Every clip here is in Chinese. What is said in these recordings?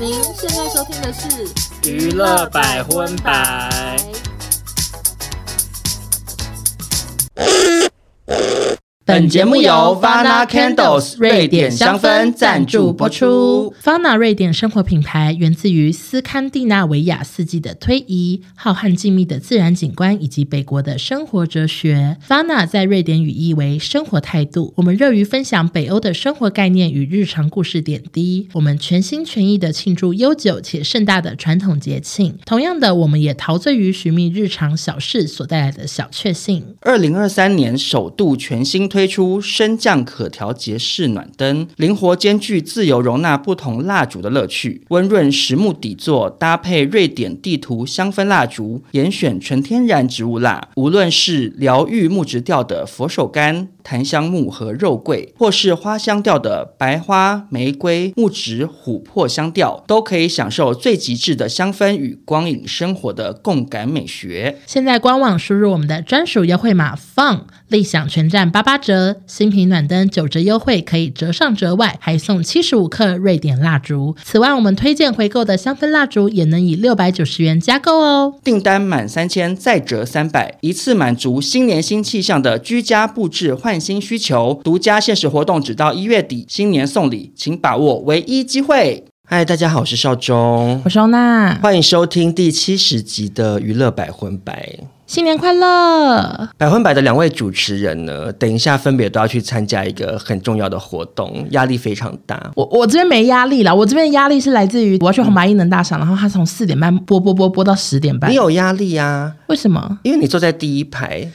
您现在收听的是娱乐百分百。本节目由 Vana Candles 瑞典香氛赞助播出。Vana 瑞典生活品牌源自于斯堪的纳维亚四季的推移、浩瀚静谧的自然景观以及北国的生活哲学。Vana 在瑞典语意为生活态度。我们热于分享北欧的生活概念与日常故事点滴。我们全心全意的庆祝悠久且盛大的传统节庆。同样的，我们也陶醉于寻觅日常小事所带来的小确幸。二零二三年首度全新推。出升降可调节式暖灯，灵活兼具自由容纳不同蜡烛的乐趣。温润实木底座搭配瑞典地图香氛蜡烛，严选纯天然植物蜡。无论是疗愈木质调的佛手柑、檀香木和肉桂，或是花香调的白花、玫瑰、木质、琥珀香调，都可以享受最极致的香氛与光影生活的共感美学。现在官网输入我们的专属优惠码 FUN，立享全站八八折。新品暖灯九折优惠，可以折上折外，还送七十五克瑞典蜡烛。此外，我们推荐回购的香氛蜡烛也能以六百九十元加购哦。订单满三千再折三百，一次满足新年新气象的居家布置换新需求。独家限时活动只到一月底，新年送礼，请把握唯一机会。嗨，大家好，我是劭中，我是欧娜，欢迎收听第七十集的娱乐百分百。新年快乐！百分百的两位主持人呢，等一下分别都要去参加一个很重要的活动，压力非常大。我我这边没压力啦，我这边压力是来自于我要去红白艺能大赏，嗯、然后他从四点半播播播播到十点半。你有压力啊？为什么？因为你坐在第一排。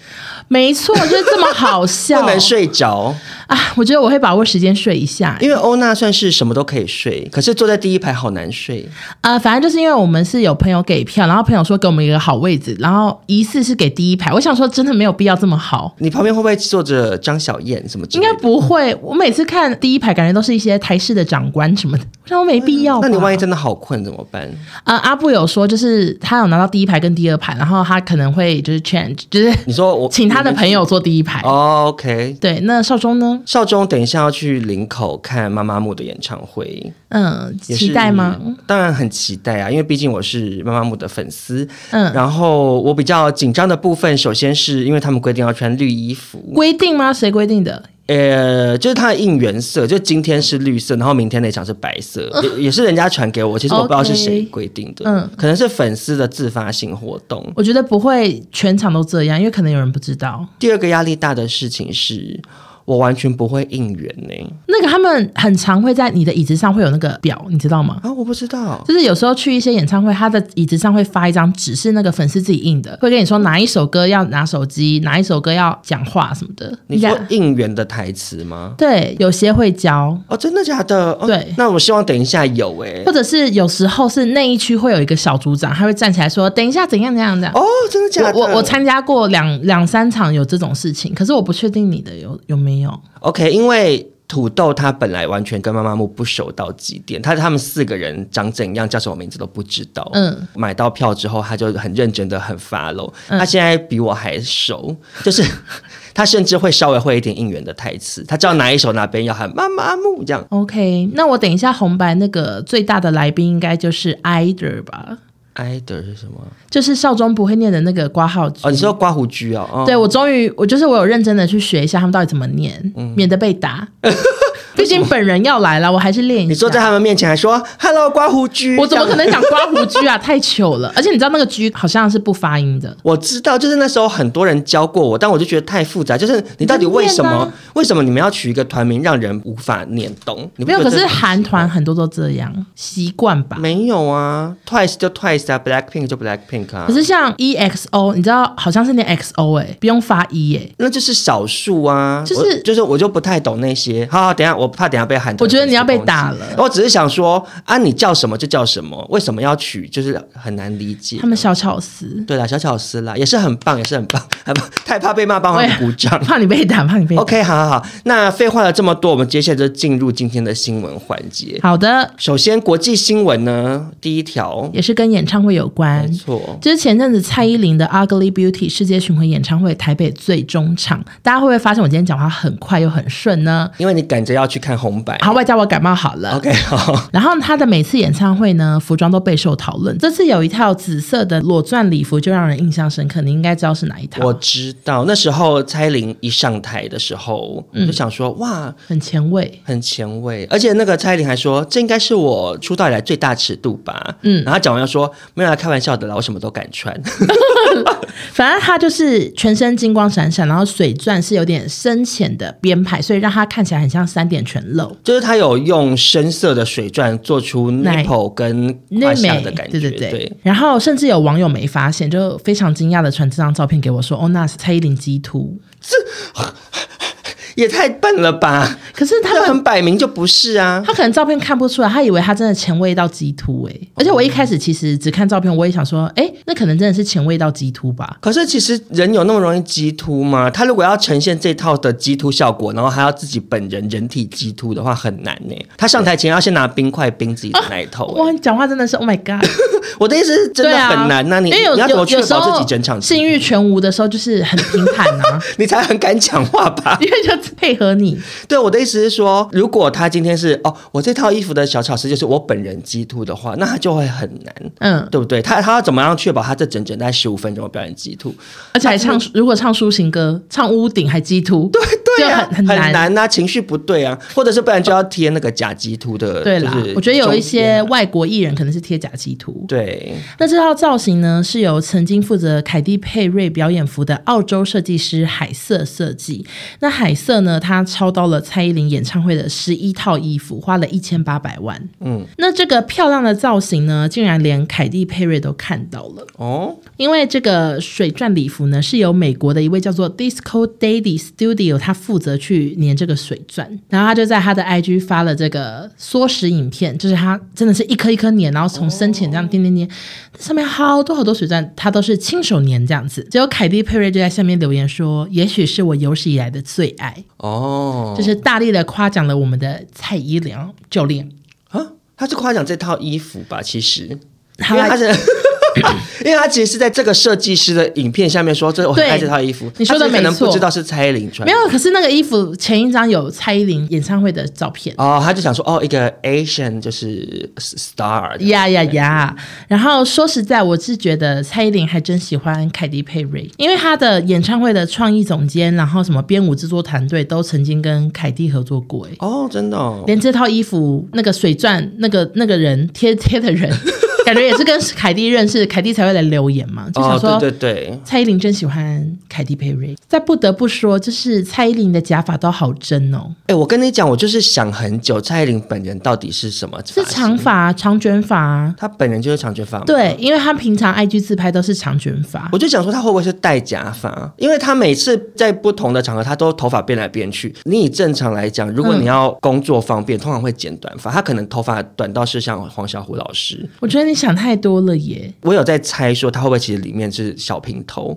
没错，就是这么好笑，不能睡着啊！我觉得我会把握时间睡一下，因为欧娜算是什么都可以睡，可是坐在第一排好难睡啊、呃！反正就是因为我们是有朋友给票，然后朋友说给我们一个好位置，然后疑似是给第一排。我想说，真的没有必要这么好。你旁边会不会坐着张小燕什么？应该不会。我每次看第一排，感觉都是一些台式的长官什么的。我想说没必要、嗯。那你万一真的好困怎么办？啊、呃，阿布有说，就是他有拿到第一排跟第二排，然后他可能会就是 change，就是你说我 请他的朋友坐第一排。哦，OK。对，那少中呢？劭中等一下要去林口看妈妈木的演唱会。嗯，期待吗？当然很期待啊，因为毕竟我是妈妈木的粉丝。嗯，然后我比较紧张的部分，首先是因为他们规定要穿绿衣服。规定吗？谁规定的？呃，就是它的应援色，就今天是绿色，然后明天那场是白色，呃、也也是人家传给我，其实我不知道是谁规定的，嗯，可能是粉丝的自发性活动。我觉得不会全场都这样，因为可能有人不知道。第二个压力大的事情是。我完全不会应援呢。那个他们很常会在你的椅子上会有那个表，你知道吗？啊，我不知道。就是有时候去一些演唱会，他的椅子上会发一张纸，是那个粉丝自己印的，会跟你说哪一首歌要拿手机，哪一首歌要讲话什么的。你说应援的台词吗？对，有些会教。哦，真的假的？哦、对。那我希望等一下有诶。或者是有时候是那一区会有一个小组长，他会站起来说：“等一下怎样怎样的。”哦，真的假的？我我参加过两两三场有这种事情，可是我不确定你的有有没有。OK，因为土豆他本来完全跟妈妈木不熟到极点，他他们四个人长怎样，叫什么名字都不知道。嗯，买到票之后，他就很认真的很 follow。他现在比我还熟，就是 他甚至会稍微会一点应援的台词，他知道哪一首哪边要喊妈妈木这样。OK，那我等一下红白那个最大的来宾应该就是 Either 吧。Either 是什么？就是少中不会念的那个刮号哦，你说刮胡居哦？哦对，我终于，我就是我有认真的去学一下他们到底怎么念，嗯、免得被打。毕竟本人要来了，我还是练一下。你坐在他们面前还说 “hello 刮胡须”，我怎么可能讲刮胡须啊？太糗了！而且你知道那个“须”好像是不发音的。我知道，就是那时候很多人教过我，但我就觉得太复杂。就是你到底为什么？啊、为什么你们要取一个团名让人无法念懂？你没有，可是韩团很多都这样习惯吧？没有啊，Twice 就 Twice 啊，Blackpink 就 Blackpink 啊。可是像 EXO，你知道好像是念 XO 哎、欸，不用发 E 哎、欸，那就是少数啊。就是就是我就不太懂那些。好好，等下我怕等下被喊。我觉得你要被打了。我只是想说啊，你叫什么就叫什么，为什么要取，就是很难理解。他们小巧思，对啦，小巧思啦，也是很棒，也是很棒。太怕被骂，帮我们鼓掌。怕你被打，怕你被打。OK，好好好。那废话了这么多，我们接下来就进入今天的新闻环节。好的，首先国际新闻呢，第一条也是跟演唱会有关。没错，就是前阵子蔡依林的《Ugly Beauty》世界巡回演唱会台北最终场，大家会不会发现我今天讲话很快又很顺呢？因为你赶着要去看红白，好，外加我感冒好了。OK，好。然后他的每次演唱会呢，服装都备受讨论。这次有一套紫色的裸钻礼服，就让人印象深刻。你应该知道是哪一套？我知道，那时候蔡依林一上台的时候，嗯、就想说哇，很前卫，很前卫。而且那个蔡依林还说，这应该是我出道以来最大尺度吧。嗯，然后讲完又说，没有来开玩笑的啦，我什么都敢穿。反正他就是全身金光闪闪，然后水钻是有点深浅的编排，所以让他看起来很像三点全露。就是他有用深色的水钻做出 nipple 跟胯下的感觉，对对对。对然后甚至有网友没发现，就非常惊讶的传这张照片给我说：“哦，那是蔡依林激凸。”是。也太笨了吧！可是他很摆明就不是啊，他可能照片看不出来，他以为他真的前卫到极突哎。而且我一开始其实只看照片，我也想说，哎，那可能真的是前卫到极突吧。可是其实人有那么容易激凸吗？他如果要呈现这套的激凸效果，然后还要自己本人人体激凸的话，很难呢。他上台前要先拿冰块冰自己的那一头。哇，你讲话真的是 Oh my God！我的意思是真的很难呐，你你要怎么确保自己整场性欲全无的时候，就是很平坦啊，你才很敢讲话吧？因为就配合你。对，我的意思是说，如果他今天是哦，我这套衣服的小巧思就是我本人激凸的话，那他就会很难，嗯，对不对？他他要怎么样确保他这整整在十五分钟表演激凸，而且还唱如果唱抒情歌，唱屋顶还激凸，对对啊，很很难啊，情绪不对啊，或者是不然就要贴那个假鸡图的。对啦，我觉得有一些外国艺人可能是贴假鸡图。对，那这套造型呢，是由曾经负责凯蒂佩瑞表演服的澳洲设计师海瑟设计。那海瑟呢，他超。到了蔡依林演唱会的十一套衣服，花了一千八百万。嗯，那这个漂亮的造型呢，竟然连凯蒂佩瑞都看到了哦。因为这个水钻礼服呢，是由美国的一位叫做 Disco Daddy Studio，他负责去粘这个水钻，然后他就在他的 IG 发了这个缩时影片，就是他真的是一颗一颗粘，然后从深浅这样粘粘粘，上面好多好多水钻，他都是亲手粘这样子。结果凯蒂佩瑞就在下面留言说：“也许是我有史以来的最爱。”哦。就是大力的夸奖了我们的蔡依林教练啊，他是夸奖这套衣服吧？其实，因为他是。因为他其实是在这个设计师的影片下面说，这我很爱这套衣服。你说的没错，可能不知道是蔡依林穿。没有，可是那个衣服前一张有蔡依林演唱会的照片哦，他就想说哦，一个 Asian 就是 star 呀呀呀！然后说实在，我是觉得蔡依林还真喜欢凯蒂佩瑞，因为他的演唱会的创意总监，然后什么编舞制作团队都曾经跟凯蒂合作过。哎哦，真的，哦，连这套衣服那个水钻那个那个人贴贴的人。感觉也是跟凯蒂认识，凯蒂才会来留言嘛，就想说，哦、对对对，蔡依林真喜欢凯蒂佩瑞。再不得不说，就是蔡依林的假发都好真哦。哎，我跟你讲，我就是想很久，蔡依林本人到底是什么？是长发，长卷发。她本人就是长卷发吗？对，因为她平常 IG 自拍都是长卷发。我就想说，她会不会是戴假发？因为她每次在不同的场合，她都头发变来变去。你以正常来讲，如果你要工作方便，嗯、通常会剪短发。她可能头发短到是像黄小琥老师。我觉得你。你想太多了耶！我有在猜说他会不会其实里面是小平头，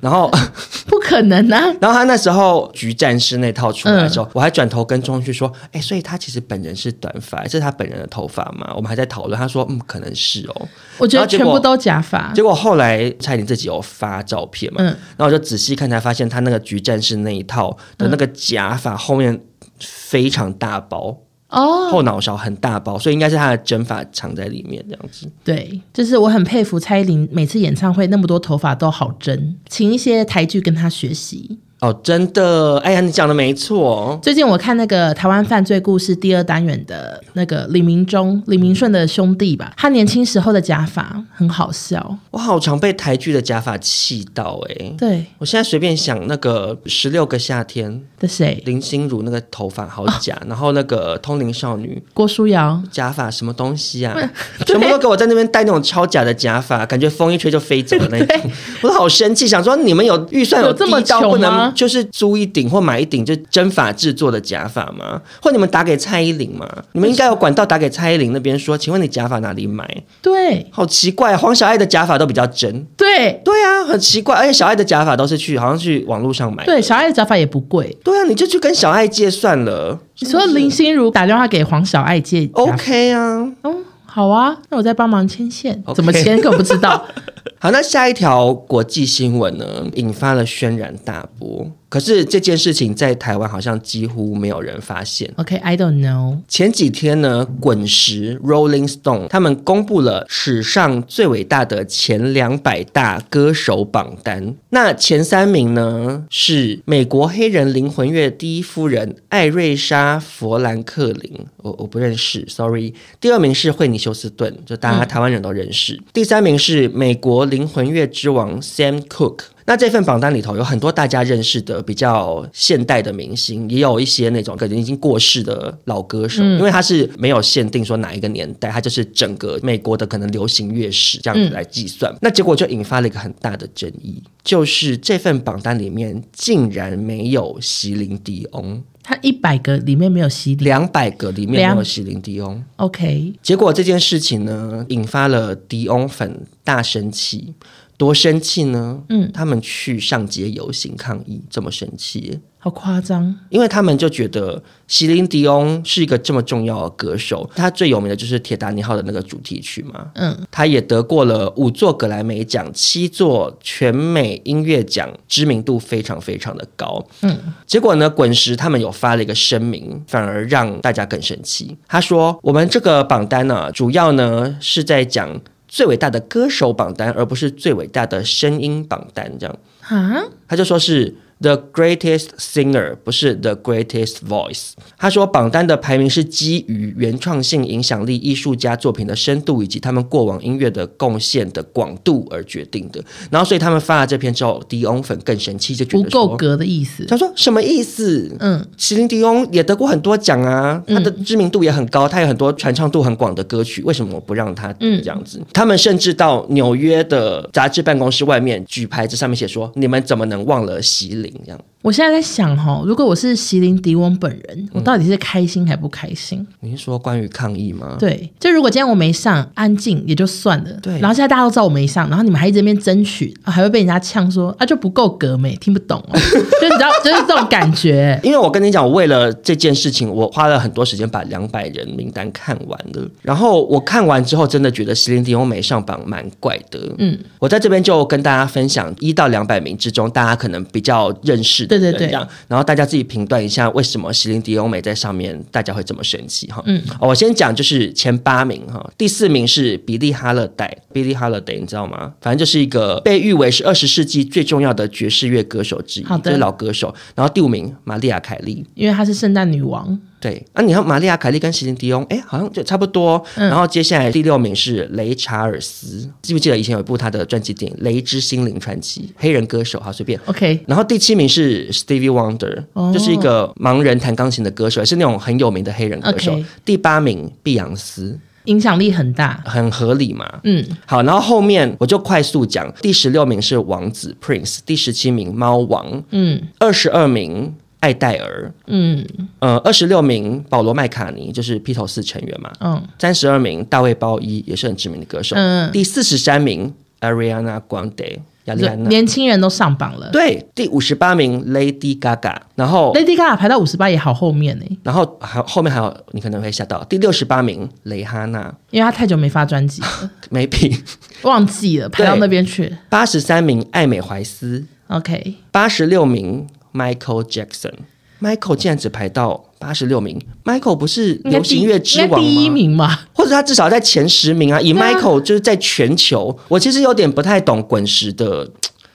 然后 不可能啊！然后他那时候局战士那套出来的时候，嗯、我还转头跟钟旭说：“哎，所以他其实本人是短发，这是他本人的头发嘛？”我们还在讨论，他说：“嗯，可能是哦。”我觉得全部都假发。结果后来蔡依林自己有发照片嘛，嗯、然后我就仔细看才发现他那个局战士那一套的那个假发后面非常大包。哦，后脑勺很大包，所以应该是他的真发藏在里面这样子。对，就是我很佩服蔡依林，每次演唱会那么多头发都好真，请一些台剧跟她学习。哦，真的，哎呀，你讲的没错。最近我看那个《台湾犯罪故事》第二单元的那个李明忠、李明顺的兄弟吧，他年轻时候的假发很好笑。我好常被台剧的假发气到，哎，对，我现在随便想那个十六个夏天的谁，林心如那个头发好假，哦、然后那个通灵少女郭书瑶。假发什么东西啊，全部都给我在那边戴那种超假的假发，感觉风一吹就飞走的那种，我都好生气，想说你们有预算有这么高不能？就是租一顶或买一顶就真发制作的假发吗？或你们打给蔡依林吗？你们应该有管道打给蔡依林那边说，请问你假发哪里买？对，好奇怪，黄小爱的假发都比较真。对，对啊，很奇怪，而且小爱的假发都是去好像去网络上买。对，小爱的假发也不贵。对啊，你就去跟小爱借算了。你说林心如打电话给黄小爱借，OK 啊？哦，好啊，那我再帮忙牵线怎么牵可不知道。好，那下一条国际新闻呢，引发了轩然大波。可是这件事情在台湾好像几乎没有人发现。OK，I、okay, don't know。前几天呢，滚石 （Rolling Stone） 他们公布了史上最伟大的前两百大歌手榜单。那前三名呢是美国黑人灵魂乐第一夫人艾瑞莎·佛兰克林，我我不认识，sorry。第二名是惠妮休斯顿，就大家台湾人都认识。嗯、第三名是美国灵魂乐之王 Sam Cooke。那这份榜单里头有很多大家认识的比较现代的明星，也有一些那种可能已经过世的老歌手，嗯、因为它是没有限定说哪一个年代，它就是整个美国的可能流行乐史这样子来计算。嗯、那结果就引发了一个很大的争议，就是这份榜单里面竟然没有席琳迪翁，他一百个里面没有西林，两百个里面没有西林迪翁。OK，结果这件事情呢，引发了迪翁粉大生气。多生气呢？嗯，他们去上街游行抗议，这么生气，好夸张。因为他们就觉得席琳迪翁是一个这么重要的歌手，他最有名的就是《铁达尼号》的那个主题曲嘛。嗯，他也得过了五座格莱美奖、七座全美音乐奖，知名度非常非常的高。嗯，结果呢，滚石他们有发了一个声明，反而让大家更生气。他说：“我们这个榜单呢、啊，主要呢是在讲。”最伟大的歌手榜单，而不是最伟大的声音榜单，这样啊？他就说是。The greatest singer 不是 the greatest voice。他说榜单的排名是基于原创性、影响力、艺术家作品的深度以及他们过往音乐的贡献的广度而决定的。然后，所以他们发了这篇之后，迪翁粉更生气，就觉得不够格的意思。他说什么意思？嗯，席琳迪翁也得过很多奖啊，他的知名度也很高，他有很多传唱度很广的歌曲，为什么我不让他这样子？嗯、他们甚至到纽约的杂志办公室外面举牌子，上面写说：“你们怎么能忘了席琳？”这样，我现在在想哈，如果我是席琳迪翁本人，我到底是开心还不开心？嗯、你是说关于抗议吗？对，就如果今天我没上，安静也就算了。对，然后现在大家都知道我没上，然后你们还一直在那边争取，还会被人家呛说啊就不够格没听不懂哦，就你知道，就是这种感觉。因为我跟你讲，我为了这件事情，我花了很多时间把两百人名单看完了。然后我看完之后，真的觉得席琳迪翁没上榜蛮怪的。嗯，我在这边就跟大家分享一到两百名之中，大家可能比较认识。是，对对对，然后大家自己评断一下，为什么席琳迪欧美在上面，大家会这么生气哈？嗯，我先讲就是前八名哈，第四名是比利哈勒戴，Billie Holiday，你知道吗？反正就是一个被誉为是二十世纪最重要的爵士乐歌手之一，好的，就是老歌手。然后第五名玛丽亚凯莉，因为她是圣诞女王。对，啊，你看玛丽亚凯莉跟席琳迪翁，哎，好像就差不多。嗯、然后接下来第六名是雷查尔斯，记不记得以前有一部他的传记电影《雷之心灵传奇》？黑人歌手，好随便。OK。然后第七名是 Stevie Wonder，、哦、就是一个盲人弹钢琴的歌手，也是那种很有名的黑人歌手。第八名碧昂斯，影响力很大，很合理嘛。嗯，好，然后后面我就快速讲，第十六名是王子 Prince，第十七名猫王，嗯，二十二名。艾戴尔，嗯，呃，二十六名保罗麦卡尼就是披头四成员嘛，嗯，三十二名大卫鲍伊也是很知名的歌手，嗯，第四十三名 Ariana Grande 亚丽安娜，年轻人都上榜了，对，第五十八名 Lady Gaga，然后 Lady Gaga 排到五十八也好后面呢，然后还后面还有你可能会吓到第六十八名蕾哈娜，因为她太久没发专辑了，没品，忘记了排到那边去，八十三名艾美怀斯，OK，八十六名。Michael Jackson，Michael 竟然只排到八十六名。Michael 不是流行乐之王吗？第一名嘛，或者他至少在前十名啊。以 Michael 就是在全球，我其实有点不太懂滚石的。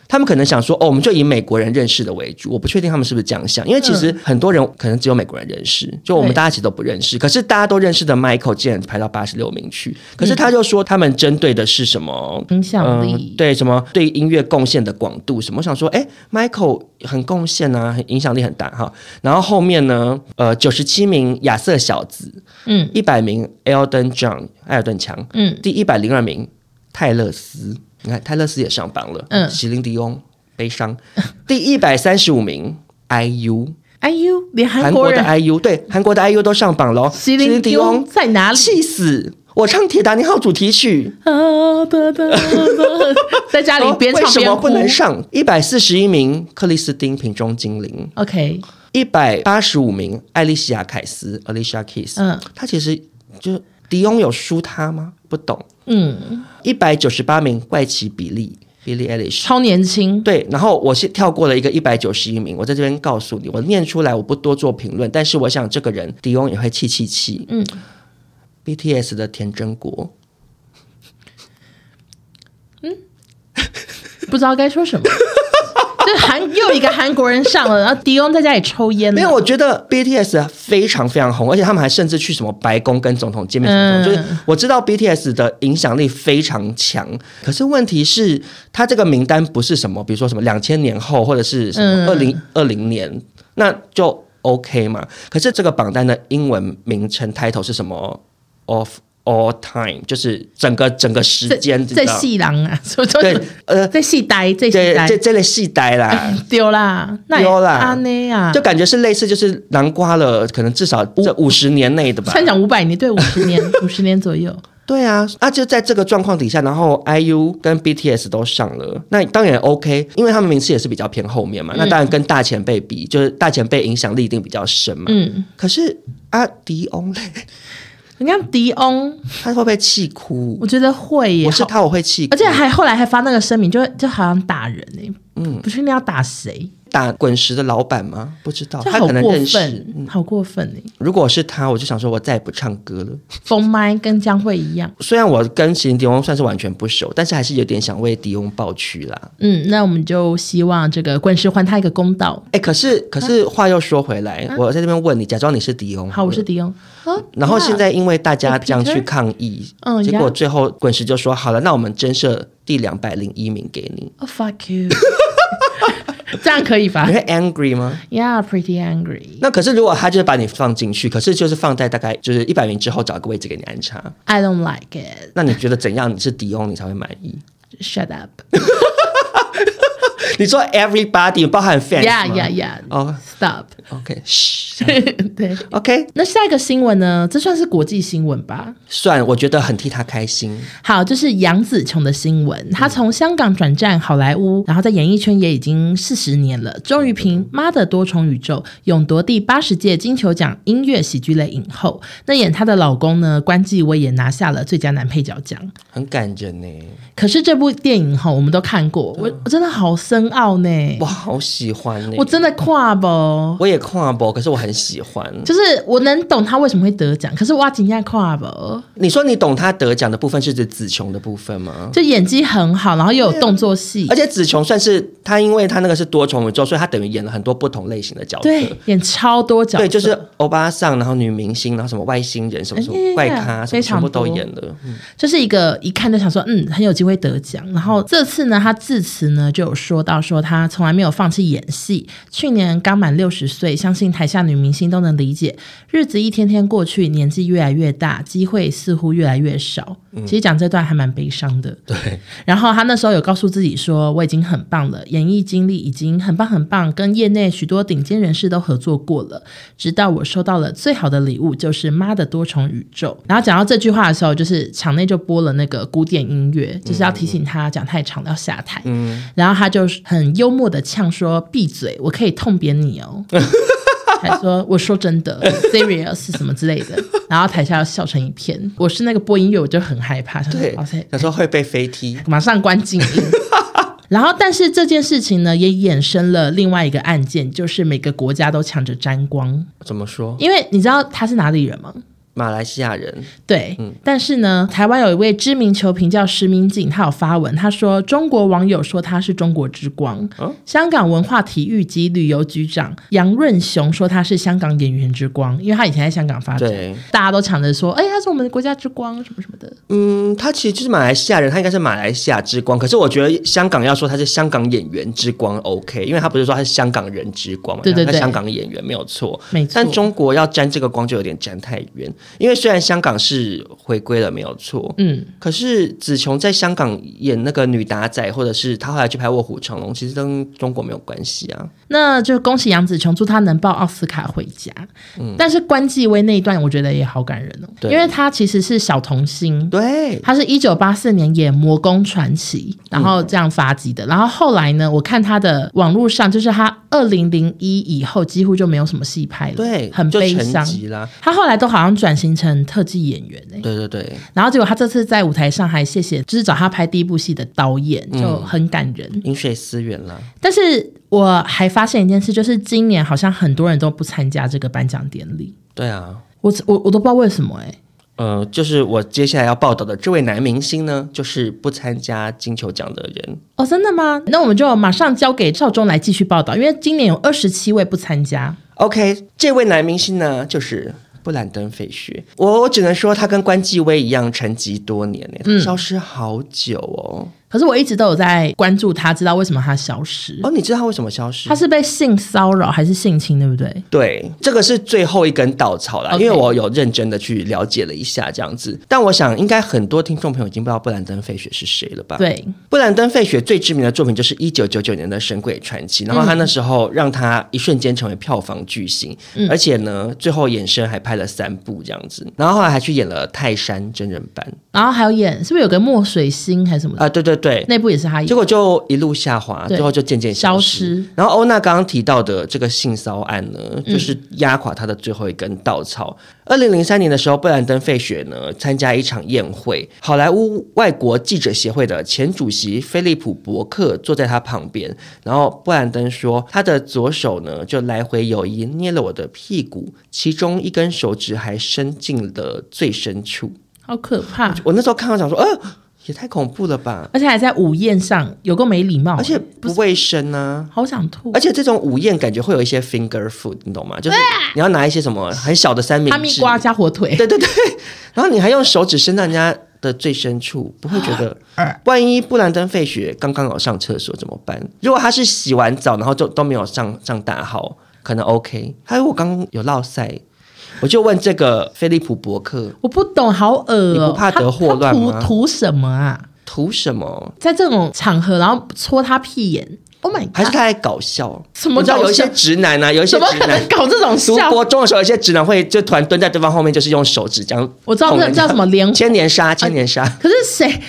他们可能想说，哦，我们就以美国人认识的为主。我不确定他们是不是这样想，因为其实很多人可能只有美国人认识，就我们大家其实都不认识。可是大家都认识的 Michael 竟然排到八十六名去。可是他就说他们针对的是什么影响力？对什么对音乐贡献的广度？什么？我想说，哎，Michael 很贡献啊，影响力很大哈。然后后面呢，呃，九十七名亚瑟小子，嗯，一百名 Elton John 艾尔顿强，嗯，第一百零二名泰勒斯。你看泰勒斯也上榜了，嗯，席琳迪翁悲伤，第一百三十五名，IU，IU 连韩国的 IU 对韩国的 IU 都上榜了，席琳迪翁在哪里？气死！我唱铁达尼号主题曲，在家里边唱边哭，为什么不能上？一百四十一名克里斯汀瓶中精灵，OK，一百八十五名艾丽西亚凯斯，Alicia Keys，嗯，他其实就迪翁有输他吗？不懂。嗯，一百九十八名怪奇比例，Billie Eilish，超年轻。对，然后我是跳过了一个一百九十一名，我在这边告诉你，我念出来我不多做评论，但是我想这个人迪翁也会气气气。嗯，BTS 的田真国，嗯，不知道该说什么。韩 又一个韩国人上了，然后迪翁在家里抽烟。没有，我觉得 BTS 非常非常红，而且他们还甚至去什么白宫跟总统见面。嗯、就是我知道 BTS 的影响力非常强，可是问题是，他这个名单不是什么，比如说什么两千年后或者是什么二零二零年，嗯、那就 OK 嘛。可是这个榜单的英文名称 title 是什么？Of All time 就是整个整个时间在戏郎啊，对，呃，在戏呆，在戏呆，这这类戏呆啦，丢啦，丢啦，阿内啊，就感觉是类似，就是南瓜了可能至少这五十年内的吧，参奖五百年，对，五十年，五十年左右，对啊，啊，就在这个状况底下，然后 IU 跟 BTS 都上了，那当然 OK，因为他们名次也是比较偏后面嘛，那当然跟大前辈比，就是大前辈影响力一定比较深嘛，嗯，可是阿，迪翁嘞。你看迪翁，他会不会气哭？我觉得会耶。我是他，我会气哭。而且还后来还发那个声明，就就好像打人哎。嗯，不确定要打谁？打滚石的老板吗？不知道，他可能认识。嗯、好过分哎！如果是他，我就想说，我再也不唱歌了。封麦跟江蕙一样。虽然我跟席琳迪翁算是完全不熟，但是还是有点想为迪翁抱屈啦。嗯，那我们就希望这个滚石还他一个公道。哎，可是可是话又说回来，啊、我在这边问你，假装你是迪翁。好，我是迪翁。然后现在因为大家这样去抗议，嗯，结果最后滚石就说好了，那我们增设第两百零一名给你。Oh fuck you！这样可以吧？你会 angry 吗？Yeah，pretty angry。那可是如果他就是把你放进去，可是就是放在大概就是一百名之后找个位置给你安插。I don't like it。那你觉得怎样？你是迪翁，你才会满意？Shut up。你说 everybody 包含 fans 吗？Yeah yeah yeah。哦，stop。OK，嘘。对，OK。那下一个新闻呢？这算是国际新闻吧？算，我觉得很替他开心。好，就是杨紫琼的新闻。她从香港转战好莱坞，然后在演艺圈也已经四十年了，终于凭《妈的多重宇宙》勇夺第八十届金球奖音乐喜剧类影后。那演她的老公呢？关继威也拿下了最佳男配角奖，很感人呢。可是这部电影哈，我们都看过，我我真的好深奥呢。我好喜欢呢，我真的跨不，我也跨博，可是我很喜欢。就是我能懂他为什么会得奖，可是我要惊讶跨博。你说你懂他得奖的部分是指紫琼的部分吗？就演技很好，然后又有动作戏，而且紫琼算是他，因为他那个是多重宇宙，所以他等于演了很多不同类型的角色，对，演超多角色，对，就是欧巴桑，然后女明星，然后什么 外星人，什么什么怪咖，什么全部都演了。嗯，就是一个一看就想说，嗯，很有机会得奖，然后。然后这次呢，他致辞呢就有说到，说他从来没有放弃演戏。去年刚满六十岁，相信台下女明星都能理解。日子一天天过去，年纪越来越大，机会似乎越来越少。嗯、其实讲这段还蛮悲伤的。对。然后他那时候有告诉自己说：“我已经很棒了，演艺经历已经很棒很棒，跟业内许多顶尖人士都合作过了。直到我收到了最好的礼物，就是妈的多重宇宙。”然后讲到这句话的时候，就是场内就播了那个古典音乐，就是要提醒他讲。讲太长要下台，嗯，然后他就很幽默的呛说：“闭嘴，我可以痛扁你哦。”还说：“我说真的，serious 什么之类的。”然后台下要笑成一片。我是那个播音乐，我就很害怕，对，有时候会被飞踢，马上关静音。然后，但是这件事情呢，也衍生了另外一个案件，就是每个国家都抢着沾光。怎么说？因为你知道他是哪里人吗？马来西亚人对，嗯，但是呢，台湾有一位知名球评叫石明景，他有发文，他说中国网友说他是中国之光，哦、香港文化体育及旅游局长杨润雄说他是香港演员之光，因为他以前在香港发展，对大家都抢着说，哎，他是我们的国家之光，什么什么的。嗯，他其实就是马来西亚人，他应该是马来西亚之光。可是我觉得香港要说他是香港演员之光，OK，因为他不是说他是香港人之光嘛，对对对，他香港演员没有错，没错。但中国要沾这个光就有点沾太远。因为虽然香港是回归了没有错，嗯，可是紫琼在香港演那个女打仔，或者是她后来去拍《卧虎藏龙》，其实跟中国没有关系啊。那就恭喜杨紫琼，祝她能抱奥斯卡回家。嗯，但是关继威那一段，我觉得也好感人哦，对因为他其实是小童星，对，他是一九八四年演《魔宫传奇》，然后这样发迹的。嗯、然后后来呢，我看他的网络上，就是他二零零一以后几乎就没有什么戏拍了，对，很悲伤。他后来都好像转转型成特技演员呢、欸。对对对。然后结果他这次在舞台上还谢谢，就是找他拍第一部戏的导演，就很感人。饮、嗯、水思源了。但是我还发现一件事，就是今年好像很多人都不参加这个颁奖典礼。对啊，我我我都不知道为什么哎、欸。呃，就是我接下来要报道的这位男明星呢，就是不参加金球奖的人。哦，真的吗？那我们就马上交给赵忠来继续报道，因为今年有二十七位不参加。OK，这位男明星呢，就是布兰登·费雪。我我只能说，他跟关继威一样沉寂多年呢，他消失好久哦。嗯可是我一直都有在关注他，知道为什么他消失哦？你知道他为什么消失？他是被性骚扰还是性侵，对不对？对，这个是最后一根稻草了。因为我有认真的去了解了一下这样子。但我想，应该很多听众朋友已经不知道布兰登·费雪是谁了吧？对，布兰登·费雪最知名的作品就是一九九九年的《神鬼传奇》，然后他那时候让他一瞬间成为票房巨星，嗯、而且呢，最后衍生还拍了三部这样子，然后后来还去演了泰山真人版，然后还有演是不是有个墨水星还是什么啊？对对对，那部也是他演。结果就一路下滑，最后就渐渐消失。消失。然后欧娜刚刚提到的这个性骚案呢，就是压垮他的最后一根稻草。二零零三年的时候，布兰登·费雪呢参加一场宴会，好莱坞外国记者协会的前主席菲利普·伯克坐在他旁边，然后布兰登说，他的左手呢就来回游移捏了我的屁股，其中一根手指还伸进了最深处，好可怕！我那时候看到想说，呃。也太恐怖了吧！而且还在午宴上，有个没礼貌，而且不卫生呢、啊。好想吐！而且这种午宴感觉会有一些 finger food，你懂吗？就是你要拿一些什么很小的三明治，哈密瓜加火腿，对对对。然后你还用手指伸到人家的最深处，不会觉得？万一布兰登·费雪刚刚好上厕所怎么办？如果他是洗完澡然后就都没有上上大号，可能 OK。还有我刚刚有落赛。我就问这个菲利普伯克，我不懂，好恶哦！你不怕得祸乱吗？图图什么啊？图什么？在这种场合，然后戳他屁眼？Oh my god！还是他在搞笑？什么？你知道有一些直男啊，有一些直男怎么可能搞这种笑？读国中的时候，有些直男会就突然蹲在对方后面，就是用手指这样。我知道那叫什么连千年杀，千年杀。可是谁？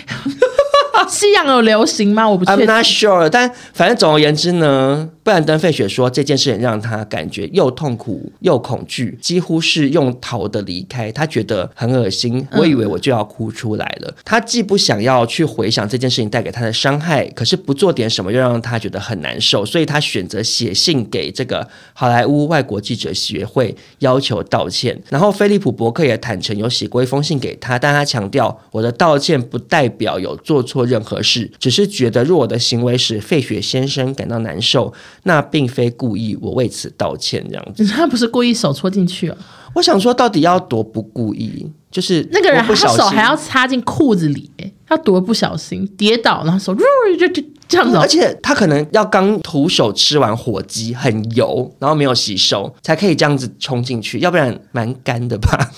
西洋有流行吗？我不确定。I'm not sure。但反正总而言之呢，布兰登·费雪说这件事情让他感觉又痛苦又恐惧，几乎是用逃的离开。他觉得很恶心，我以为我就要哭出来了。嗯、他既不想要去回想这件事情带给他的伤害，可是不做点什么又让他觉得很难受，所以他选择写信给这个好莱坞外国记者协会要求道歉。然后菲利普·伯克也坦诚有写过一封信给他，但他强调我的道歉不代表有做错任何事，只是觉得若我的行为使费雪先生感到难受，那并非故意，我为此道歉。这样子，他不是故意手戳进去啊？我想说，到底要多不故意？就是那个人，他手还要插进裤子里，他多不小心跌倒，然后手 就就这样子。而且他可能要刚徒手吃完火鸡，很油，然后没有洗手，才可以这样子冲进去，要不然蛮干的吧。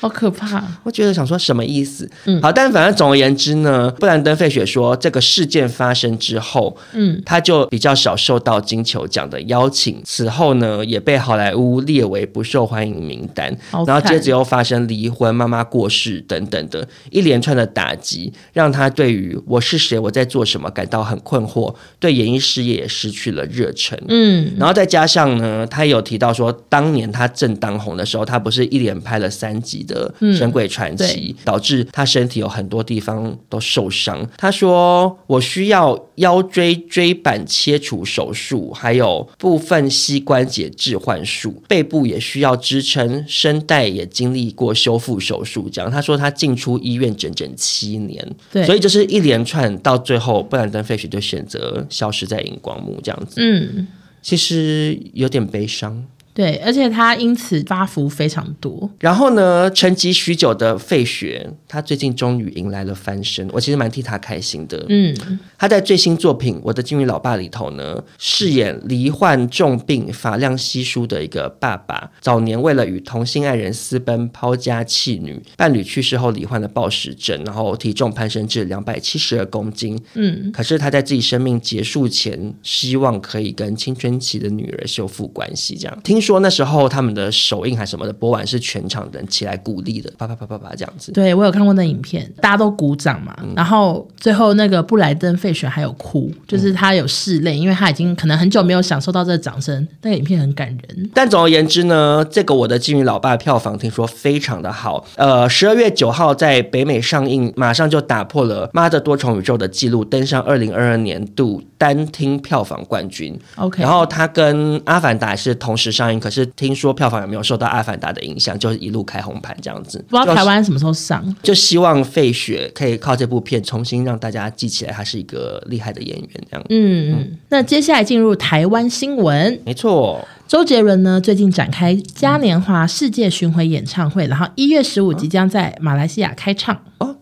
好可怕！我觉得想说什么意思？嗯，好，但反正总而言之呢，布兰登·费雪说，这个事件发生之后，嗯，他就比较少受到金球奖的邀请。此后呢，也被好莱坞列为不受欢迎名单。然后接着又发生离婚、妈妈过世等等的一连串的打击，让他对于我是谁、我在做什么感到很困惑，对演艺事业也失去了热忱。嗯，然后再加上呢，他有提到说，当年他正当红的时候，他不是一连拍了三集的《神鬼传奇》，导致他身体有很多地方都受伤。他说：“我需要腰椎椎板切除手术，还有部分膝关节置换术，背部也需要支撑，声带也经历过修复手术。”这样，他说他进出医院整整七年。对，所以就是一连串到最后，布兰登·费雪就选择消失在荧光幕这样子。嗯，其实有点悲伤。对，而且他因此发福非常多。然后呢，沉寂许久的费雪，他最近终于迎来了翻身，我其实蛮替他开心的。嗯，他在最新作品《我的金鱼老爸》里头呢，饰演罹患重病、发量稀疏的一个爸爸，早年为了与同性爱人私奔，抛家弃女，伴侣去世后罹患了暴食症，然后体重攀升至两百七十二公斤。嗯，可是他在自己生命结束前，希望可以跟青春期的女儿修复关系。这样听。听说那时候他们的首映还什么的播完是全场人起来鼓励的，啪啪啪啪啪这样子。对，我有看过那影片，大家都鼓掌嘛。嗯、然后最后那个布莱登费雪还有哭，就是他有拭泪，因为他已经可能很久没有享受到这个掌声。那个影片很感人。但总而言之呢，这个我的金鱼老爸票房听说非常的好。呃，十二月九号在北美上映，马上就打破了《妈的多重宇宙》的记录，登上二零二二年度单厅票房冠军。OK，然后他跟《阿凡达》是同时上映，可是听说票房有没有受到《阿凡达》的影响，就是一路开红盘这样子。不知道台湾什么时候上，就希望费雪可以靠这部片重新让大家记起来，他是一个厉害的演员这样。嗯嗯。那接下来进入台湾新闻，没错，周杰伦呢最近展开嘉年华世界巡回演唱会，然后一月十五即将在马来西亚开唱。哦，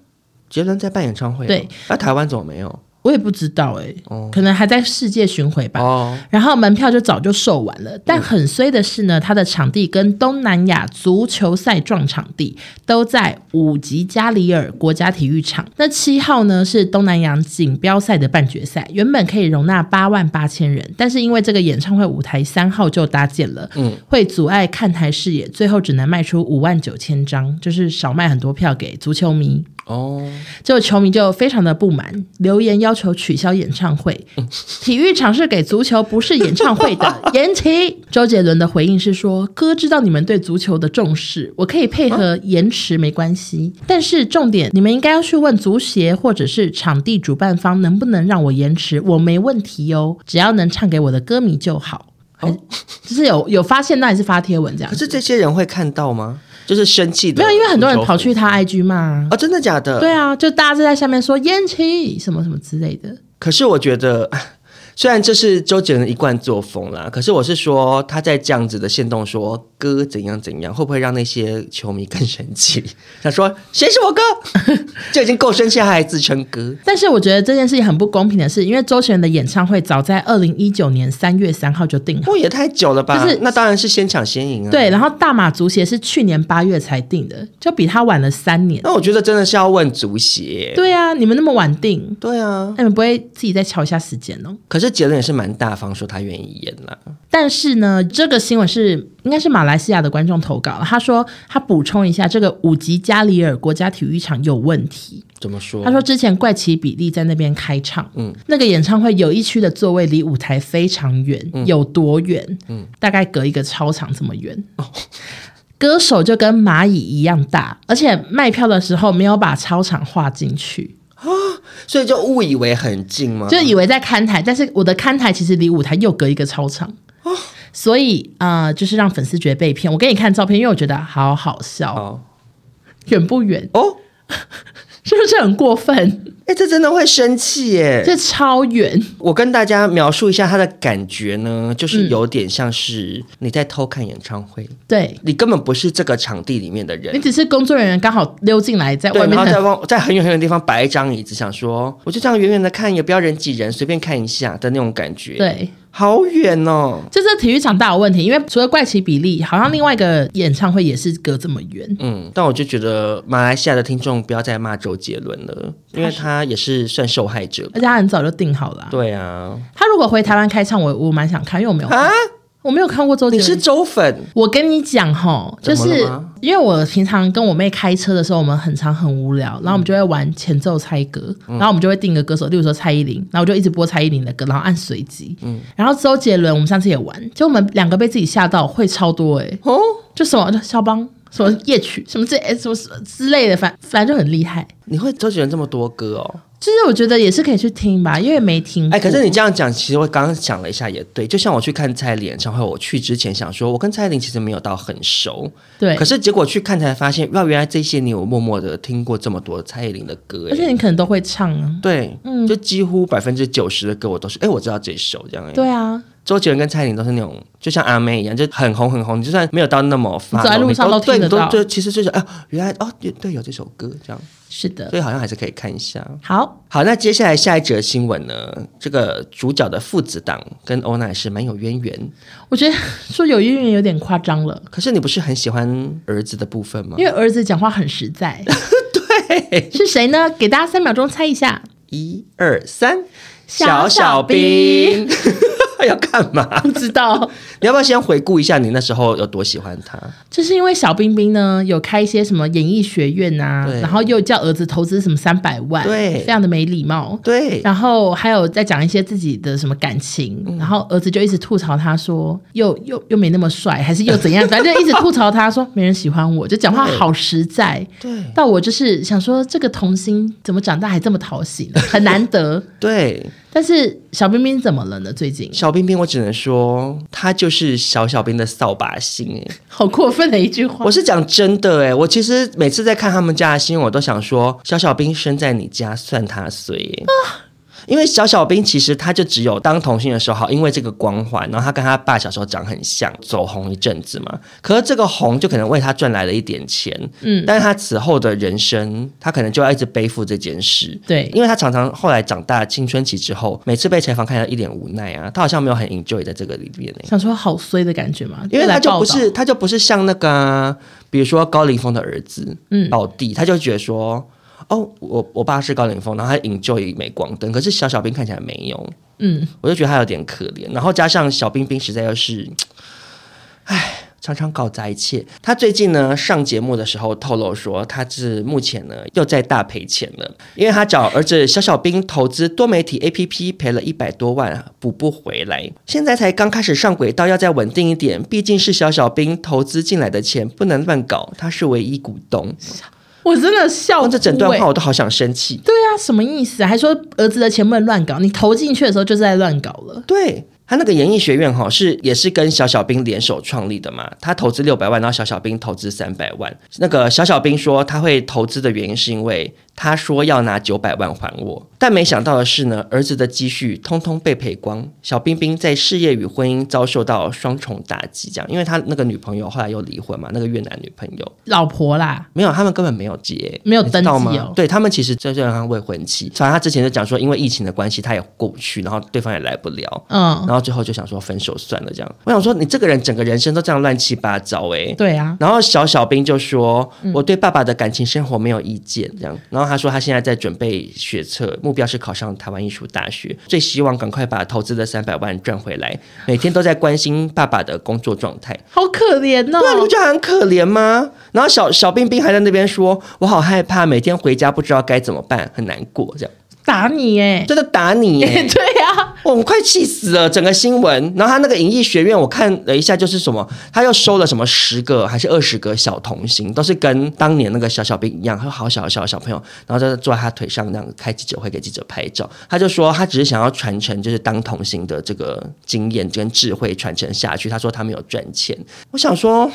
杰伦在办演唱会，对，那台湾怎么没有？我也不知道哎、欸，哦、可能还在世界巡回吧。哦、然后门票就早就售完了。但很衰的是呢，它的场地跟东南亚足球赛撞场地都在五级加里尔国家体育场。那七号呢是东南亚锦标赛的半决赛，原本可以容纳八万八千人，但是因为这个演唱会舞台三号就搭建了，嗯，会阻碍看台视野，最后只能卖出五万九千张，就是少卖很多票给足球迷。哦，这个球迷就非常的不满，留言要求取消演唱会。体育场是给足球，不是演唱会的，延期。周杰伦的回应是说：“哥知道你们对足球的重视，我可以配合延迟，没关系。但是重点，你们应该要去问足协或者是场地主办方，能不能让我延迟？我没问题哦，只要能唱给我的歌迷就好。哦”就是有有发现，那还是发贴文这样。可是这些人会看到吗？就是生气的，没有，因为很多人跑去他 IG 骂啊，哦，真的假的？对啊，就大家就在下面说延期什么什么之类的。可是我觉得。虽然这是周杰伦一贯作风啦，可是我是说他在这样子的线动说哥怎样怎样，会不会让那些球迷更生气？他说谁是我哥，就已经够生气，他还自称哥。但是我觉得这件事情很不公平的是，因为周杰伦的演唱会早在二零一九年三月三号就定好，不也太久了吧？就是那当然是先抢先赢啊。对，然后大马足协是去年八月才定的，就比他晚了三年。那我觉得真的是要问足协。对啊，你们那么晚定，对啊，那你们不会自己再敲一下时间哦？可是。杰伦也是蛮大方，说他愿意演了。但是呢，这个新闻是应该是马来西亚的观众投稿，他说他补充一下，这个五级加里尔国家体育场有问题。怎么说？他说之前怪奇比利在那边开唱，嗯，那个演唱会有一区的座位离舞台非常远，嗯、有多远？嗯，大概隔一个操场这么远。哦、歌手就跟蚂蚁一样大，而且卖票的时候没有把操场画进去。啊，所以就误以为很近吗？就以为在看台，但是我的看台其实离舞台又隔一个操场，哦、所以啊、呃，就是让粉丝觉得被骗。我给你看照片，因为我觉得好好笑。哦、远不远？哦。是不是很过分？哎、欸，这真的会生气耶！这超远。我跟大家描述一下他的感觉呢，就是有点像是你在偷看演唱会。嗯、对，你根本不是这个场地里面的人，你只是工作人员刚好溜进来，在外面，然后在往在很远很远的地方摆一张椅子，想说我就这样远远的看，也不要人挤人，随便看一下的那种感觉。对。好远哦！这是体育场大有问题，因为除了怪奇比利，好像另外一个演唱会也是隔这么远。嗯，但我就觉得马来西亚的听众不要再骂周杰伦了，因为他也是算受害者，而且他很早就定好了。对啊，他如果回台湾开唱，我我蛮想看，因为我没有啊。我没有看过周杰伦，你是周粉？我跟你讲哈，就是因为我平常跟我妹开车的时候，我们很常很无聊，然后我们就会玩前奏猜歌，嗯、然后我们就会定个歌手，例如说蔡依林，然后我就一直播蔡依林的歌，然后按随机。嗯，然后周杰伦，我们上次也玩，就我们两个被自己吓到，会超多哎、欸，哦，就什么肖邦，什么夜曲，什么这什么之类的，反反正就很厉害。你会周杰伦这么多歌哦？其实我觉得也是可以去听吧，因为没听过。哎，可是你这样讲，其实我刚刚想了一下，也对。就像我去看蔡依林演唱会，我去之前想说，我跟蔡依林其实没有到很熟，对。可是结果去看才发现，哇，原来这些年我默默的听过这么多蔡依林的歌，而且你可能都会唱啊。对，嗯，就几乎百分之九十的歌我都是，哎，我知道这首这样。对啊，周杰伦跟蔡依林都是那种，就像阿妹一样，就很红很红。你就算没有到那么发，走在路上都听得到。对，就其实就是啊，原来哦，对，有这首歌这样。是的，所以好像还是可以看一下。好好，那接下来下一则新闻呢？这个主角的父子档跟欧娜也是蛮有渊源。我觉得说有渊源有点夸张了。可是你不是很喜欢儿子的部分吗？因为儿子讲话很实在。对，是谁呢？给大家三秒钟猜一下。一二三，小小兵。要干嘛？不知道。你要不要先回顾一下你那时候有多喜欢他？就是因为小冰冰呢有开一些什么演艺学院啊，然后又叫儿子投资什么三百万，对，非常的没礼貌。对，然后还有在讲一些自己的什么感情，嗯、然后儿子就一直吐槽他说又又又没那么帅，还是又怎样，反正一直吐槽他说没人喜欢我，就讲话好实在。对，到我就是想说这个童星怎么长大还这么讨喜呢？很难得。对。但是小冰冰怎么了呢？最近小冰冰，我只能说她就是小小兵的扫把星哎，好过分的一句话。我是讲真的哎，我其实每次在看他们家的新闻，我都想说小小兵生在你家算他衰哎。因为小小兵其实他就只有当童星的时候好，因为这个光环，然后他跟他爸小时候长很像，走红一阵子嘛。可是这个红就可能为他赚来了一点钱，嗯，但是他此后的人生，他可能就要一直背负这件事，对，因为他常常后来长大青春期之后，每次被采访看到一脸无奈啊，他好像没有很 enjoy 在这个里面呢，想说好衰的感觉嘛，因为他就不是他就不是像那个、啊，比如说高凌风的儿子，嗯，老弟，他就觉得说。哦，我我爸是高凌风，然后他 enjoy 镁光灯，可是小小兵看起来没有，嗯，我就觉得他有点可怜。然后加上小冰冰实在又是，唉，常常搞砸一切。他最近呢上节目的时候透露说，他是目前呢又在大赔钱了，因为他找儿子小小兵投资多媒体 APP 赔了一百多万，补不回来。现在才刚开始上轨道，要再稳定一点，毕竟是小小兵投资进来的钱，不能乱搞，他是唯一股东。我真的笑、欸，这整段话我都好想生气。对啊，什么意思？还说儿子的钱不能乱搞，你投进去的时候就是在乱搞了。对。他那个演艺学院哈是也是跟小小兵联手创立的嘛，他投资六百万，然后小小兵投资三百万。那个小小兵说他会投资的原因是因为他说要拿九百万还我，但没想到的是呢，儿子的积蓄通通被赔光，小冰冰在事业与婚姻遭受到双重打击，这样，因为他那个女朋友后来又离婚嘛，那个越南女朋友老婆啦，没有，他们根本没有结，没有登记哦，对他们其实就像他未婚妻，反正他之前就讲说因为疫情的关系他也过不去，然后对方也来不了，嗯，然后最后就想说分。手算了，这样。我想说，你这个人整个人生都这样乱七八糟哎。对啊。然后小小兵就说：“我对爸爸的感情生活没有意见。”这样。然后他说他现在在准备学测，目标是考上台湾艺术大学，最希望赶快把投资的三百万赚回来。每天都在关心爸爸的工作状态，好可怜哦。对，你不觉得很可怜吗？然后小小冰冰还在那边说：“我好害怕，每天回家不知道该怎么办，很难过。”这样。打你耶！真的打你哎！对我快气死了！整个新闻，然后他那个演艺学院，我看了一下，就是什么，他又收了什么十个还是二十个小童星，都是跟当年那个小小兵一样，他好小小小朋友，然后就坐在他腿上那样开记者会给记者拍照。他就说他只是想要传承，就是当童星的这个经验跟智慧传承下去。他说他没有赚钱。我想说。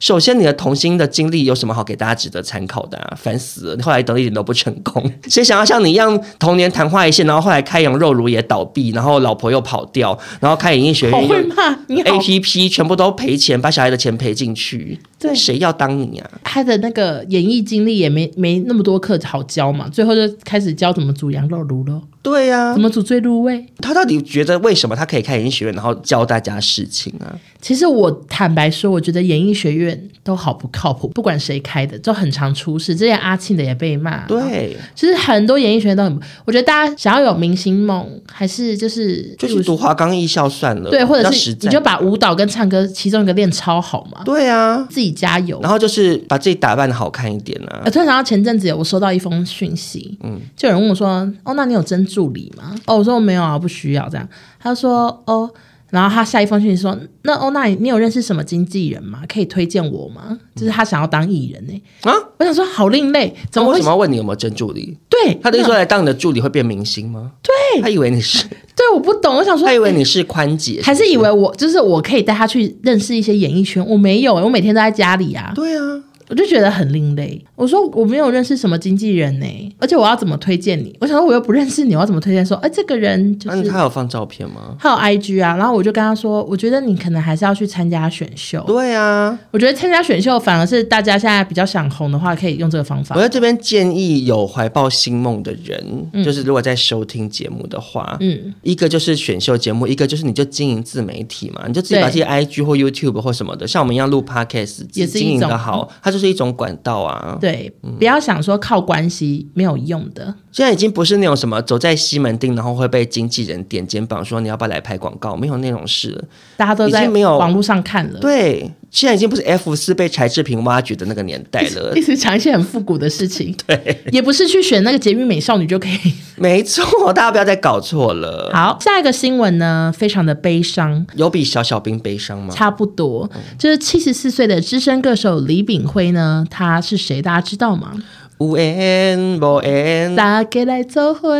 首先，你的童星的经历有什么好给大家值得参考的啊？烦死了！你后来都一点都不成功，谁想要像你一样童年昙花一现，然后后来开羊肉炉也倒闭，然后老婆又跑掉，然后开演艺学院又 APP 全部都赔钱，把小孩的钱赔进去，对，谁要当你啊？他的那个演艺经历也没没那么多课好教嘛，最后就开始教怎么煮羊肉炉喽。对呀、啊，怎么煮最入味？他到底觉得为什么他可以开演艺学院，然后教大家事情啊？其实我坦白说，我觉得演艺学院都好不靠谱，不管谁开的，都很常出事。之前阿庆的也被骂。对，其实很多演艺学院都很，我觉得大家想要有明星梦，还是就是就是读华冈艺校算了。对，或者是你就把舞蹈跟唱歌其中一个练超好嘛。对啊，自己加油。然后就是把自己打扮的好看一点啊。突然想到前阵子我收到一封讯息，嗯，就有人问我说：“哦，那你有真助理吗？”哦，我说我没有啊，不需要这样。他说哦，然后他下一封信息说，那欧娜你你有认识什么经纪人吗？可以推荐我吗？就是他想要当艺人呢。啊，我想说好另类，怎么为什么要问你有没有真助理？对，他的意思说来当你的助理会变明星吗？对，他以为你是，对，我不懂，我想说，他以为你是宽姐是是，还是以为我就是我可以带他去认识一些演艺圈？我没有，我每天都在家里啊。对啊。我就觉得很另类。我说我没有认识什么经纪人呢、欸，而且我要怎么推荐你？我想说我又不认识你，我要怎么推荐？说，哎、欸，这个人就是。那他有放照片吗？他有 IG 啊，然后我就跟他说，我觉得你可能还是要去参加选秀。对啊，我觉得参加选秀反而是大家现在比较想红的话，可以用这个方法。我在这边建议有怀抱新梦的人，嗯、就是如果在收听节目的话，嗯，一个就是选秀节目，一个就是你就经营自媒体嘛，你就自己把自己 IG 或 YouTube 或什么的，像我们一样录 Podcast，也是经营的好，他就是一种管道啊。对，不要想说靠关系没有用的。现在已经不是那种什么走在西门町，然后会被经纪人点肩膀说你要不要来拍广告，没有那种事了。大家都在没有网络上看了。对，现在已经不是 F 四被柴智屏挖掘的那个年代了。一直 讲一些很复古的事情。对，也不是去选那个捷运美少女就可以。没错，大家不要再搞错了。好，下一个新闻呢，非常的悲伤。有比小小兵悲伤吗？差不多，就是七十四岁的资深歌手李炳辉呢，他是谁？大家知道吗？有缘无缘，大家来做伙，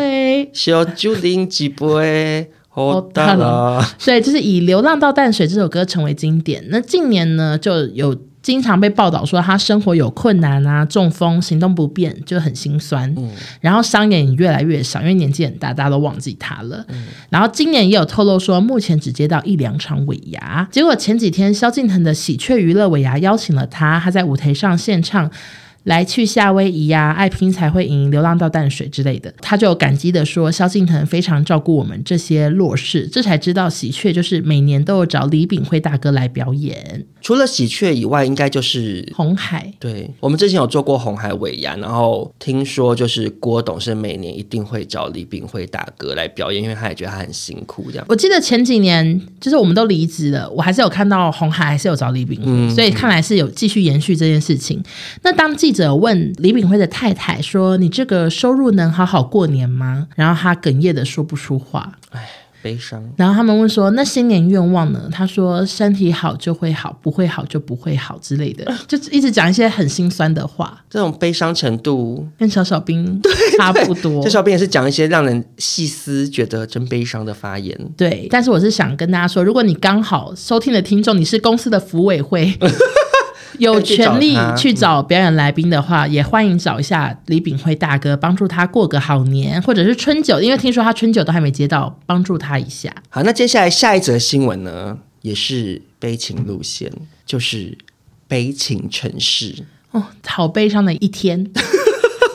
小酒饮几杯，好大了。所以就是以《流浪到淡水》这首歌成为经典。那近年呢，就有。经常被报道说他生活有困难啊，中风，行动不便，就很心酸。嗯，然后商演也越来越少，因为年纪很大，大家都忘记他了。嗯，然后今年也有透露说，目前只接到一两场尾牙。结果前几天，萧敬腾的喜鹊娱乐尾牙邀请了他，他在舞台上献唱。来去夏威夷呀、啊，爱拼才会赢，流浪到淡水之类的，他就感激的说，萧敬腾非常照顾我们这些弱势，这才知道喜鹊就是每年都有找李炳辉大哥来表演。除了喜鹊以外，应该就是红海。对，我们之前有做过红海尾牙，然后听说就是郭董是每年一定会找李炳辉大哥来表演，因为他也觉得他很辛苦这样。我记得前几年就是我们都离职了，我还是有看到红海还是有找李炳辉，嗯、所以看来是有继续延续这件事情。那当记者问李炳辉的太太说：“你这个收入能好好过年吗？”然后他哽咽的说不出话，唉，悲伤。然后他们问说：“那新年愿望呢？”他说：“身体好就会好，不会好就不会好之类的，就一直讲一些很心酸的话。这种悲伤程度跟小小兵 差不多。小小兵也是讲一些让人细思觉得真悲伤的发言。对，但是我是想跟大家说，如果你刚好收听的听众，你是公司的服委会。有权利去找表演来宾的话，也欢迎找一下李炳辉大哥，帮助他过个好年，或者是春酒，因为听说他春酒都还没接到，帮助他一下。好，那接下来下一则新闻呢，也是悲情路线，就是悲情城市哦，好悲伤的一天。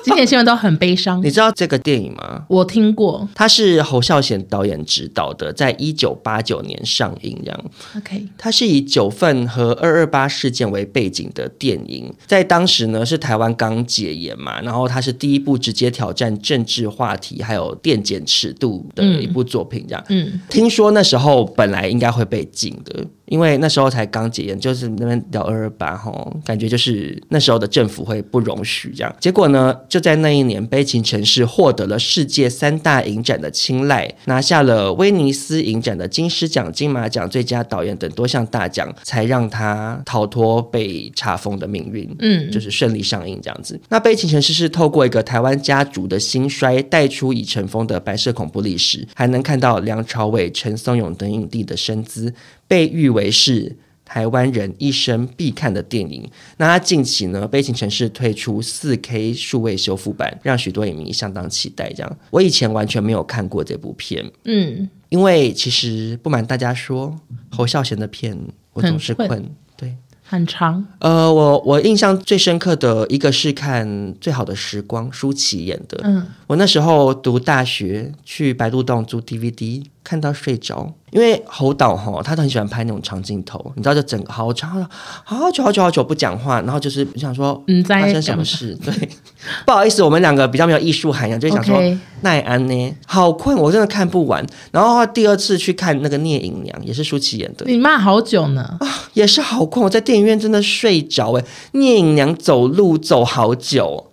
今天新闻都很悲伤。你知道这个电影吗？我听过，它是侯孝贤导演执导的，在一九八九年上映。这样，OK，它是以九份和二二八事件为背景的电影。在当时呢，是台湾刚解严嘛，然后它是第一部直接挑战政治话题还有电检尺度的一部作品。这样，嗯，听说那时候本来应该会被禁的。因为那时候才刚解严，就是那边聊二二八吼，感觉就是那时候的政府会不容许这样。结果呢，就在那一年，《悲情城市》获得了世界三大影展的青睐，拿下了威尼斯影展的金狮奖、金马奖最佳导演等多项大奖，才让他逃脱被查封的命运。嗯，就是顺利上映这样子。那《悲情城市》是透过一个台湾家族的兴衰，带出已尘封的白色恐怖历史，还能看到梁朝伟、陈松勇等影帝的身姿。被誉为是台湾人一生必看的电影。那他近期呢，《悲情城市》推出四 K 数位修复版，让许多影迷相当期待。这样，我以前完全没有看过这部片，嗯，因为其实不瞒大家说，侯孝贤的片我总是困。对很长，呃，我我印象最深刻的一个是看《最好的时光》，舒淇演的。嗯，我那时候读大学，去白鹿洞租 DVD，看到睡着。因为侯导哈，他都很喜欢拍那种长镜头，你知道，就整个好长，好久好久好久不讲话，然后就是想说，嗯，发生什么事？对，不好意思，我们两个比较没有艺术涵养，就想说奈安呢，好困，我真的看不完。然后第二次去看那个《聂隐娘》，也是舒淇演的，你骂好久呢啊，也是好困，我在电影院真的睡着哎，《聂隐娘》走路走好久。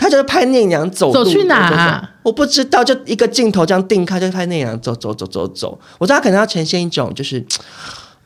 他就是拍聂隐娘走路，走去哪啊？我不知道，就一个镜头这样定开，就拍聂隐娘走走走走走。我知道他可能要呈现一种就是，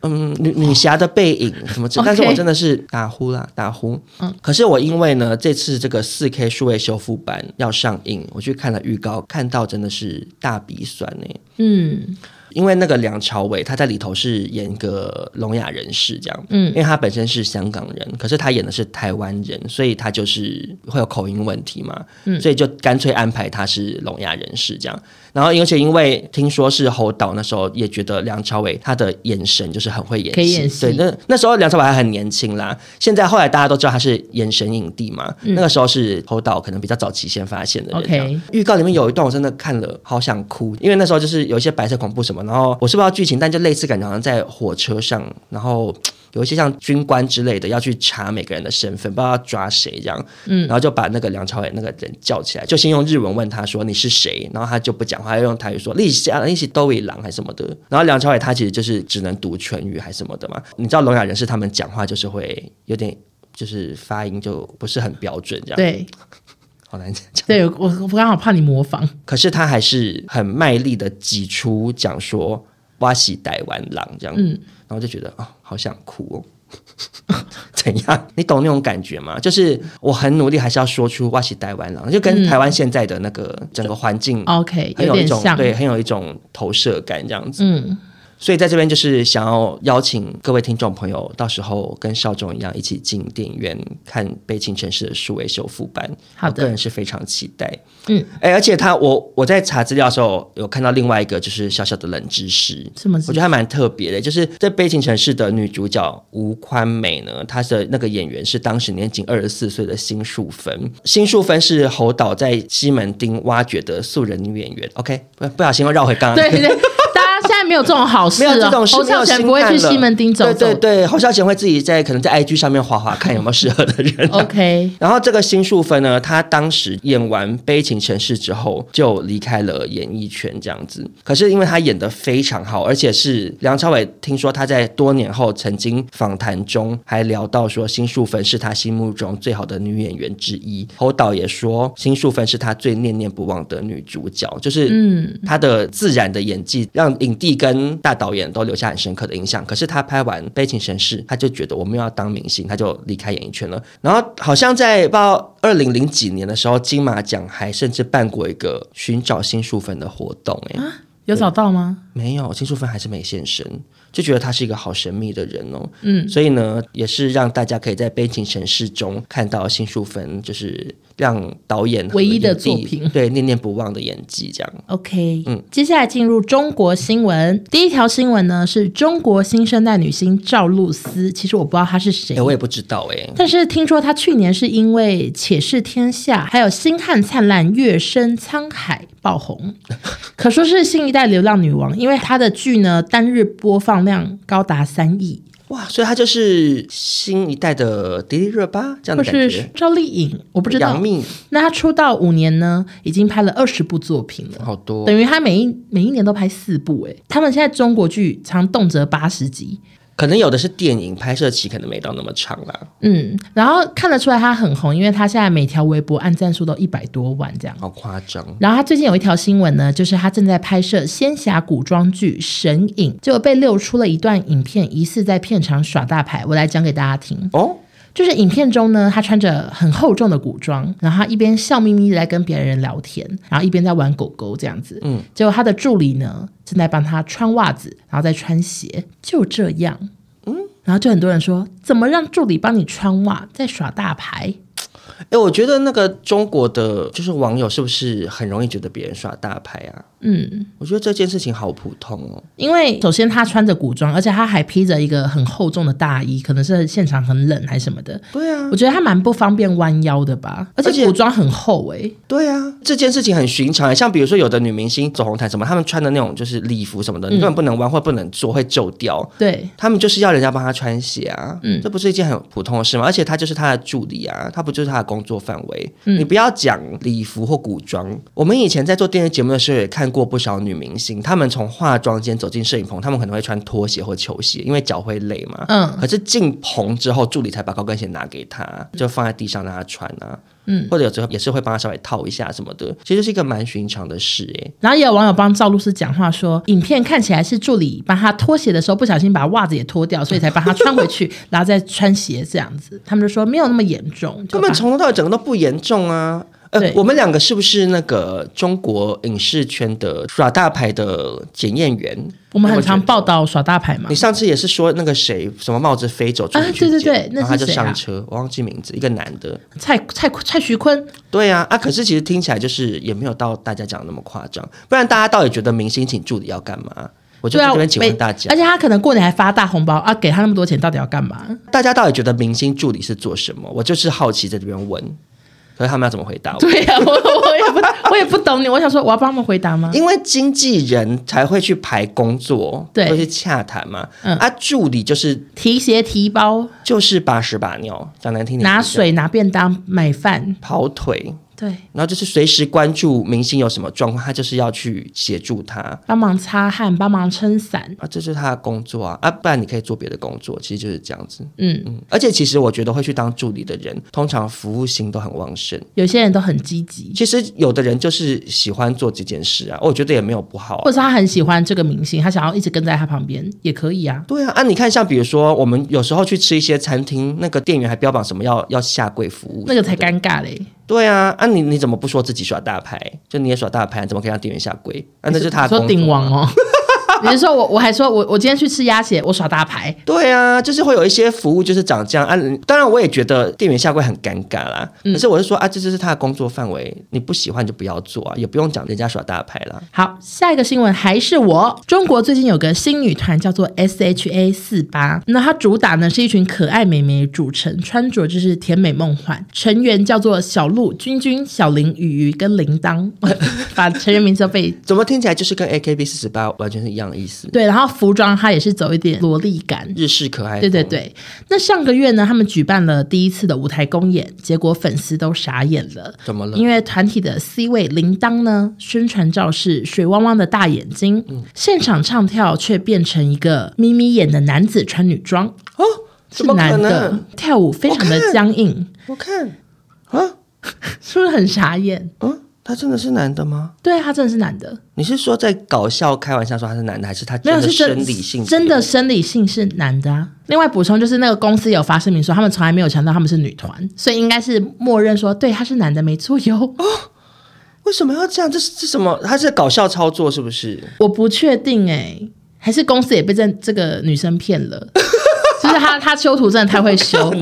嗯，女女侠的背影什么之类，但是我真的是打呼啦，打呼。嗯，可是我因为呢，这次这个四 K 数位修复版要上映，我去看了预告，看到真的是大鼻酸呢。嗯。因为那个梁朝伟他在里头是演个聋哑人士这样，嗯，因为他本身是香港人，可是他演的是台湾人，所以他就是会有口音问题嘛，嗯，所以就干脆安排他是聋哑人士这样。然后，而且因为听说是侯导那时候也觉得梁朝伟他的眼神就是很会演戏，可以演戏。对，那那时候梁朝伟还很年轻啦。现在后来大家都知道他是眼神影帝嘛，嗯、那个时候是侯导可能比较早期先发现的人。OK，预告里面有一段我真的看了好想哭，因为那时候就是有一些白色恐怖什么，然后我是不知道剧情，但就类似感觉好像在火车上，然后有一些像军官之类的要去查每个人的身份，不知道要抓谁这样。嗯，然后就把那个梁朝伟那个人叫起来，就先用日文问他说你是谁，然后他就不讲话，要用台语说立下立起都尾狼还是什么的。然后梁朝伟他其实就是只能读唇语还是什么的嘛。你知道聋哑人士他们讲话就是会有点就是发音就不是很标准这样。对。好难讲，对我我刚好怕你模仿，可是他还是很卖力的挤出讲说哇西台湾狼这样，嗯，然后就觉得啊、哦，好想哭哦，怎样？你懂那种感觉吗？就是我很努力，还是要说出哇西台湾狼，就跟台湾现在的那个整个环境，OK，很有一种有对，很有一种投射感这样子，嗯。所以在这边就是想要邀请各位听众朋友，到时候跟邵总一样一起进电影院看《悲情城市》的数位修复版。好的，我个人是非常期待。嗯，哎，而且他我我在查资料的时候有看到另外一个就是小小的冷知识，什么？我觉得还蛮特别的，就是在《悲情城市》的女主角吴宽美呢，她的那个演员是当时年仅二十四岁的辛淑芬。辛淑芬是侯导在西门町挖掘的素人女演员。OK，不不小心又绕回刚刚。对对。没有这种好事，没有这种事，侯孝贤不会去西门町走走。对对对，侯孝贤会自己在可能在 IG 上面滑滑看有没有适合的人、啊。OK。然后这个辛淑芬呢，她当时演完《悲情城市》之后就离开了演艺圈，这样子。可是因为她演的非常好，而且是梁朝伟听说他在多年后曾经访谈中还聊到说，辛淑芬是他心目中最好的女演员之一。侯导也说，辛淑芬是他最念念不忘的女主角，就是嗯，他的自然的演技让影帝跟大导演都留下很深刻的印象。可是他拍完《悲情城市》，他就觉得我们要当明星，他就离开演艺圈了。然后好像在不知道二零零几年的时候，金马奖还甚至办过一个寻找新淑芬的活动。哎，有找到吗？没有，辛淑芬还是没现身，就觉得他是一个好神秘的人哦。嗯，所以呢，也是让大家可以在《悲情城市》中看到辛淑芬，就是。让导演唯一的作品，对，念念不忘的演技，这样。OK，嗯，接下来进入中国新闻，第一条新闻呢是中国新生代女星赵露思。其实我不知道她是谁，欸、我也不知道哎、欸。但是听说她去年是因为《且试天下》还有《星汉灿烂》《月升沧海》爆红，可说是新一代流量女王，因为她的剧呢单日播放量高达三亿。哇，所以她就是新一代的迪丽热巴这样的感觉。或是赵丽颖，我不知道。杨幂，那她出道五年呢，已经拍了二十部作品了，好多。等于她每一每一年都拍四部，哎，他们现在中国剧常动辄八十集。可能有的是电影拍摄期，可能没到那么长啦。嗯，然后看得出来他很红，因为他现在每条微博按赞数都一百多万这样，好夸张。然后他最近有一条新闻呢，就是他正在拍摄仙侠古装剧《神隐》，就被溜出了一段影片，疑似在片场耍大牌。我来讲给大家听哦。就是影片中呢，他穿着很厚重的古装，然后他一边笑眯眯的在跟别人聊天，然后一边在玩狗狗这样子。嗯，结果他的助理呢正在帮他穿袜子，然后再穿鞋，就这样。嗯，然后就很多人说，怎么让助理帮你穿袜，在耍大牌？哎，我觉得那个中国的就是网友是不是很容易觉得别人耍大牌啊？嗯，我觉得这件事情好普通哦。因为首先他穿着古装，而且他还披着一个很厚重的大衣，可能是现场很冷还是什么的。对啊，我觉得他蛮不方便弯腰的吧。而且古装很厚哎。对啊，这件事情很寻常。像比如说有的女明星走红毯什么，她们穿的那种就是礼服什么的，嗯、你根本不能弯或不能坐，会皱掉。对，他们就是要人家帮她穿鞋啊。嗯，这不是一件很普通的事吗？而且她就是她的助理啊，她不就是她的工作范围？嗯，你不要讲礼服或古装。我们以前在做电视节目的时候也看过不少女明星。明星他们从化妆间走进摄影棚，她们可能会穿拖鞋或球鞋，因为脚会累嘛。嗯。可是进棚之后，助理才把高跟鞋拿给她，就放在地上让她穿啊。嗯。或者有时候也是会帮他稍微套一下什么的，其实是一个蛮寻常的事哎。然后也有网友帮赵露思讲话说，影片看起来是助理帮他脱鞋的时候不小心把袜子也脱掉，所以才帮他穿回去，然后再穿鞋这样子。他们就说没有那么严重，根本从头到尾整个都不严重啊。呃，我们两个是不是那个中国影视圈的耍大牌的检验员？我们很常报道耍大牌嘛。你上次也是说那个谁，什么帽子飞走出去，啊，对对对，那啊？然后他就上车，我忘记名字，一个男的，蔡蔡蔡徐坤。对啊，啊，可是其实听起来就是也没有到大家讲的那么夸张。不然大家到底觉得明星请助理要干嘛？我就这边请问大家，而且他可能过年还发大红包啊，给他那么多钱，到底要干嘛？大家到底觉得明星助理是做什么？我就是好奇在这边问。所以他们要怎么回答我？对呀、啊，我我也不，我也不懂你，我想说我要帮他们回答吗？因为经纪人才会去排工作，对，会去洽谈嘛。嗯，啊，助理就是提鞋提包，就是把屎把尿，讲难听点，拿水拿便当买饭跑腿。对，然后就是随时关注明星有什么状况，他就是要去协助他，帮忙擦汗，帮忙撑伞。啊，这是他的工作啊。啊，不然你可以做别的工作，其实就是这样子。嗯。嗯，而且其实我觉得会去当助理的人，通常服务心都很旺盛，有些人都很积极。其实有的人就是喜欢做这件事啊，我觉得也没有不好啊，或者他很喜欢这个明星，他想要一直跟在他旁边也可以啊。对啊，啊，你看像比如说我们有时候去吃一些餐厅，那个店员还标榜什么要要下跪服务，那个才尴尬嘞。对啊，啊你你怎么不说自己耍大牌？就你也耍大牌，怎么可以让店员下跪？啊，那就是他。说顶王哦。你是说我我还说我我今天去吃鸭血，我耍大牌？对啊，就是会有一些服务就是长这样啊。当然我也觉得店员下跪很尴尬啦。嗯、可是我是说啊，这就是他的工作范围，你不喜欢就不要做啊，也不用讲人家耍大牌啦。好，下一个新闻还是我。中国最近有个新女团叫做 S H A 四八，那它主打呢是一群可爱美眉组成，穿着就是甜美梦幻，成员叫做小鹿、君君、小林、雨雨跟铃铛，把成员名字都背。怎么听起来就是跟 A K B 四十八完全是一样的意思？对，然后服装它也是走一点萝莉感，日式可爱。对对对。那上个月呢，他们举办了第一次的舞台公演，结果粉丝都傻眼了。怎么了？因为团体的 C 位铃铛呢，宣传照是水汪汪的大眼睛，嗯、现场唱跳却变成一个眯眯眼的男子穿女装哦，是男的跳舞非常的僵硬。我看，我看啊，是不是很傻眼？嗯。他真的是男的吗？对，他真的是男的。你是说在搞笑开玩笑说他是男的，还是他真的生理性真？真的生理性是男的啊。另外补充就是那个公司有发声明说，他们从来没有强调他们是女团，所以应该是默认说对他是男的没错哟。哦，为什么要这样？这是这什么？他是搞笑操作是不是？我不确定哎、欸，还是公司也被这这个女生骗了？就是他他修图真的太会修。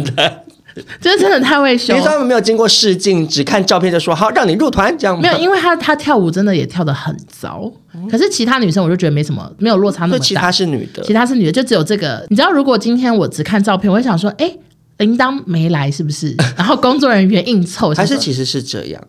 就是真的太会修，因为他们没有经过试镜，只看照片就说好让你入团这样。没有，因为他他跳舞真的也跳得很糟，嗯、可是其他女生我就觉得没什么，没有落差那么大。其他是女的，其他是女的，就只有这个。你知道，如果今天我只看照片，我会想说，哎，铃铛没来是不是？然后工作人员硬凑，还是其实是这样。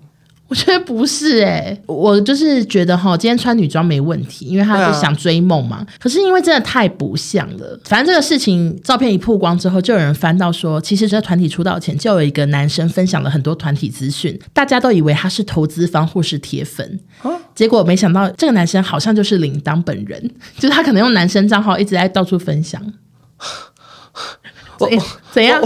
我觉得不是哎、欸，我就是觉得哈，今天穿女装没问题，因为他就想追梦嘛。啊、可是因为真的太不像了，反正这个事情照片一曝光之后，就有人翻到说，其实这团体出道前就有一个男生分享了很多团体资讯，大家都以为他是投资方或是铁粉，啊、结果没想到这个男生好像就是铃铛本人，就是他可能用男生账号一直在到处分享。我怎样？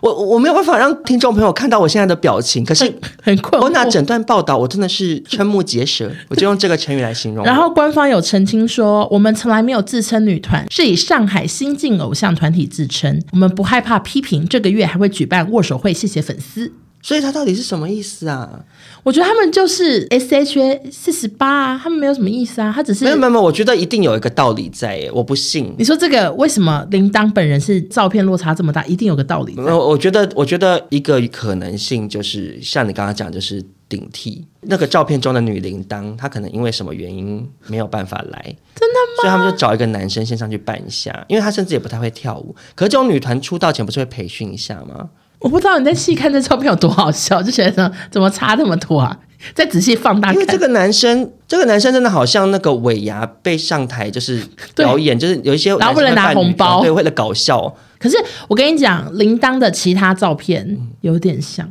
我，我没有办法让听众朋友看到我现在的表情，可是很，困惑。我拿整段报道，我真的是瞠目结舌，我就用这个成语来形容。然后官方有澄清说，我们从来没有自称女团，是以上海新晋偶像团体自称，我们不害怕批评。这个月还会举办握手会，谢谢粉丝。所以他到底是什么意思啊？我觉得他们就是 S H A 四十八啊，他们没有什么意思啊，他只是没有没有，我觉得一定有一个道理在耶，我不信。你说这个为什么铃铛本人是照片落差这么大，一定有个道理。我我觉得我觉得一个可能性就是像你刚刚讲，就是顶替那个照片中的女铃铛，她可能因为什么原因没有办法来，真的吗？所以他们就找一个男生先上去扮一下，因为他甚至也不太会跳舞。可是这种女团出道前不是会培训一下吗？我不知道你在细看这照片有多好笑，就觉得怎么差那么多啊？再仔细放大看，因为这个男生，这个男生真的好像那个尾牙被上台就是表演，就是有一些然后为了拿红包，对，为了搞笑。可是我跟你讲，铃铛的其他照片有点像。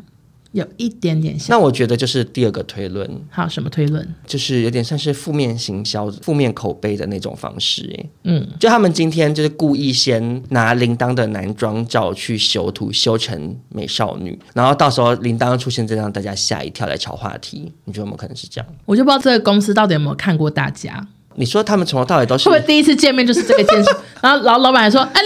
有一点点像，那我觉得就是第二个推论。好，什么推论？就是有点像是负面行销、负面口碑的那种方式。哎，嗯，就他们今天就是故意先拿铃铛的男装照去修图，修成美少女，然后到时候铃铛出现，再让大家吓一跳来炒话题。你觉得有没有可能是这样？我就不知道这个公司到底有没有看过大家。你说他们从头到尾都是，会不会第一次见面就是这个件事？然后老老板还说：“哎，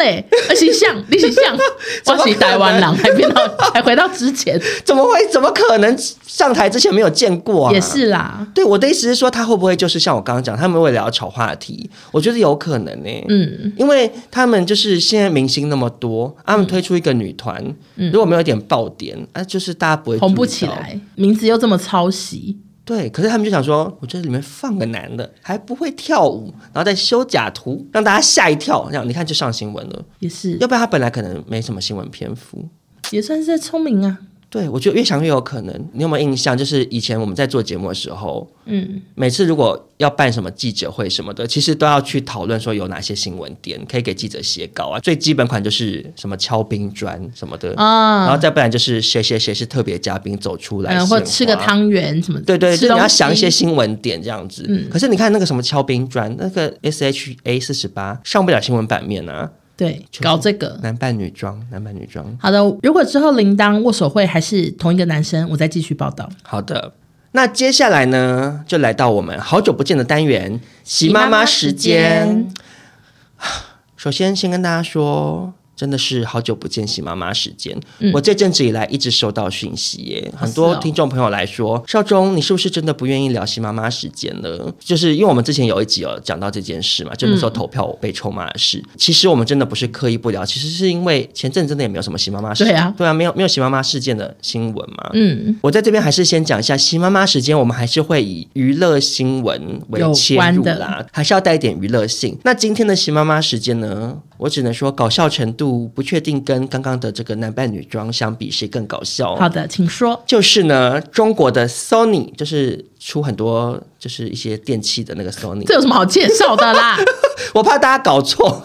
嘞，而且像，你是像，我是台湾人，还变到还回到之前，怎么会？怎么可能上台之前没有见过啊？也是啦。对，我的意思是说，他会不会就是像我刚刚讲，他们为了要炒话题？我觉得有可能呢、欸。嗯，因为他们就是现在明星那么多，他们推出一个女团，嗯、如果没有一点爆点，啊，就是大家不会红不起来，名字又这么抄袭。”对，可是他们就想说，我觉得里面放个男的还不会跳舞，然后再修假图，让大家吓一跳，这样你看就上新闻了。也是，要不然他本来可能没什么新闻篇幅，也算是在聪明啊。对，我觉得越想越有可能。你有没有印象？就是以前我们在做节目的时候，嗯，每次如果要办什么记者会什么的，其实都要去讨论说有哪些新闻点可以给记者写稿啊。最基本款就是什么敲冰砖什么的啊，然后再不然就是谁谁谁是特别嘉宾走出来，嗯，或吃个汤圆什么的。对对，就你要想一些新闻点这样子。嗯，可是你看那个什么敲冰砖，那个 S H A 四十八上不了新闻版面啊。对，搞这个男扮女装，男扮女装。好的，如果之后铃铛握手会还是同一个男生，我再继续报道。好的，那接下来呢，就来到我们好久不见的单元——席妈妈时间。首先，先跟大家说。真的是好久不见，喜妈妈时间。嗯、我这阵子以来一直收到讯息耶，很多听众朋友来说，哦、少中，你是不是真的不愿意聊喜妈妈时间了？就是因为我们之前有一集有讲到这件事嘛，就那时候投票我被臭骂的事。嗯、其实我们真的不是刻意不聊，其实是因为前阵真的也没有什么喜妈妈事件，对啊，对啊，没有没有喜妈妈事件的新闻嘛。嗯，我在这边还是先讲一下喜妈妈时间，我们还是会以娱乐新闻为切入啦，还是要带一点娱乐性。那今天的喜妈妈时间呢，我只能说搞笑程度。不确定跟刚刚的这个男扮女装相比，谁更搞笑？好的，请说。就是呢，中国的 Sony 就是出很多就是一些电器的那个 Sony，这有什么好介绍的啦？我怕大家搞错。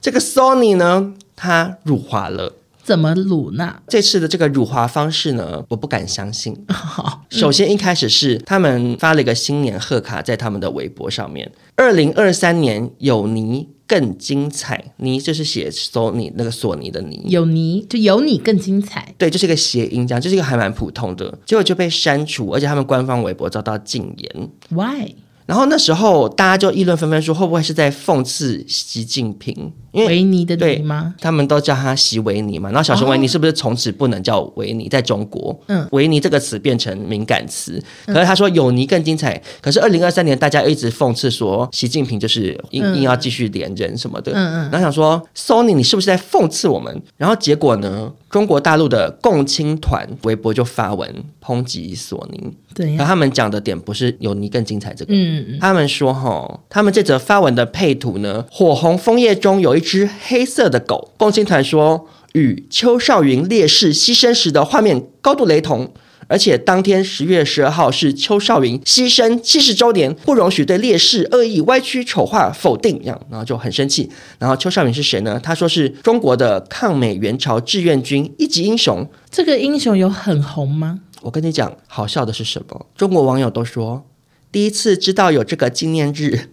这个 Sony 呢，它辱华了。怎么辱呢？这次的这个辱华方式呢，我不敢相信。好，首先一开始是他们发了一个新年贺卡在他们的微博上面，二零二三年有你更精彩，你就是写索尼那个索尼的你，有你就有你更精彩，对，就是一个谐音，这样就是一个还蛮普通的，结果就被删除，而且他们官方微博遭到禁言。Why？然后那时候大家就议论纷纷，说会不会是在讽刺习近平？因为维尼的尼吗？他们都叫他席维尼嘛。然后小熊维尼是不是从此不能叫维尼？在中国，嗯，维尼这个词变成敏感词。可是他说有尼更精彩。可是二零二三年大家一直讽刺说习近平就是硬硬要继续连任什么的。嗯嗯。然后想说 Sony 你是不是在讽刺我们？然后结果呢？中国大陆的共青团微博就发文抨击索尼。对。可他们讲的点不是有你更精彩这个。嗯。他们说哈，他们这则发文的配图呢，火红枫叶中有一。一只黑色的狗，共青团说与邱少云烈士牺牲时的画面高度雷同，而且当天十月十二号是邱少云牺牲七十周年，不容许对烈士恶意歪曲丑化否定，这样，然后就很生气。然后邱少云是谁呢？他说是中国的抗美援朝志愿军一级英雄。这个英雄有很红吗？我跟你讲，好笑的是什么？中国网友都说第一次知道有这个纪念日。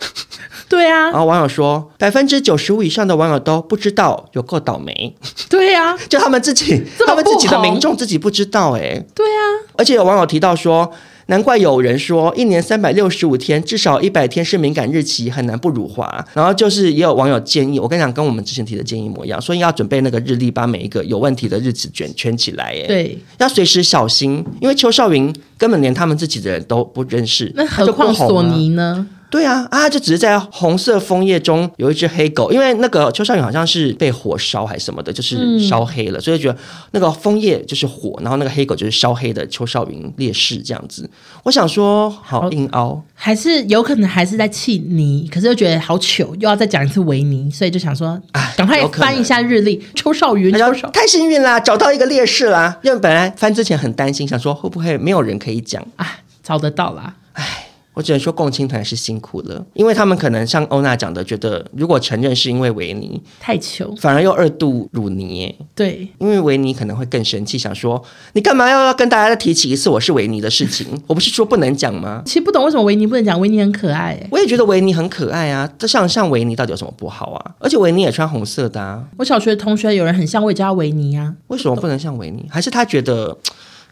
对啊，然后网友说，百分之九十五以上的网友都不知道，有够倒霉。对啊，就他们自己，他们自己的民众自己不知道哎。对啊，而且有网友提到说，难怪有人说，一年三百六十五天，至少一百天是敏感日期，很难不辱华。然后就是也有网友建议，我跟你讲，跟我们之前提的建议一模一样，所以要准备那个日历，把每一个有问题的日子卷圈起来。哎，对，要随时小心，因为邱少云根本连他们自己的人都不认识，那何况索尼呢？对啊，啊，就只是在红色枫叶中有一只黑狗，因为那个邱少云好像是被火烧还是什么的，就是烧黑了，嗯、所以觉得那个枫叶就是火，然后那个黑狗就是烧黑的邱少云烈士这样子。我想说，好硬凹，还是有可能还是在气你，可是又觉得好糗，又要再讲一次维尼，所以就想说，啊，赶快翻一下日历，邱少云，邱少。太幸运啦，找到一个烈士啦，因为本来翻之前很担心，想说会不会没有人可以讲。啊，找得到啦，唉。我只能说共青团是辛苦了，因为他们可能像欧娜讲的，觉得如果承认是因为维尼太糗，反而又二度辱尼。对，因为维尼可能会更生气，想说你干嘛要要跟大家再提起一次我是维尼的事情？我不是说不能讲吗？其实不懂为什么维尼不能讲，维尼很可爱。我也觉得维尼很可爱啊，这像像维尼到底有什么不好啊？而且维尼也穿红色的啊。我小学同学有人很像，我也叫他维尼啊。为什么不能像维尼？还是他觉得？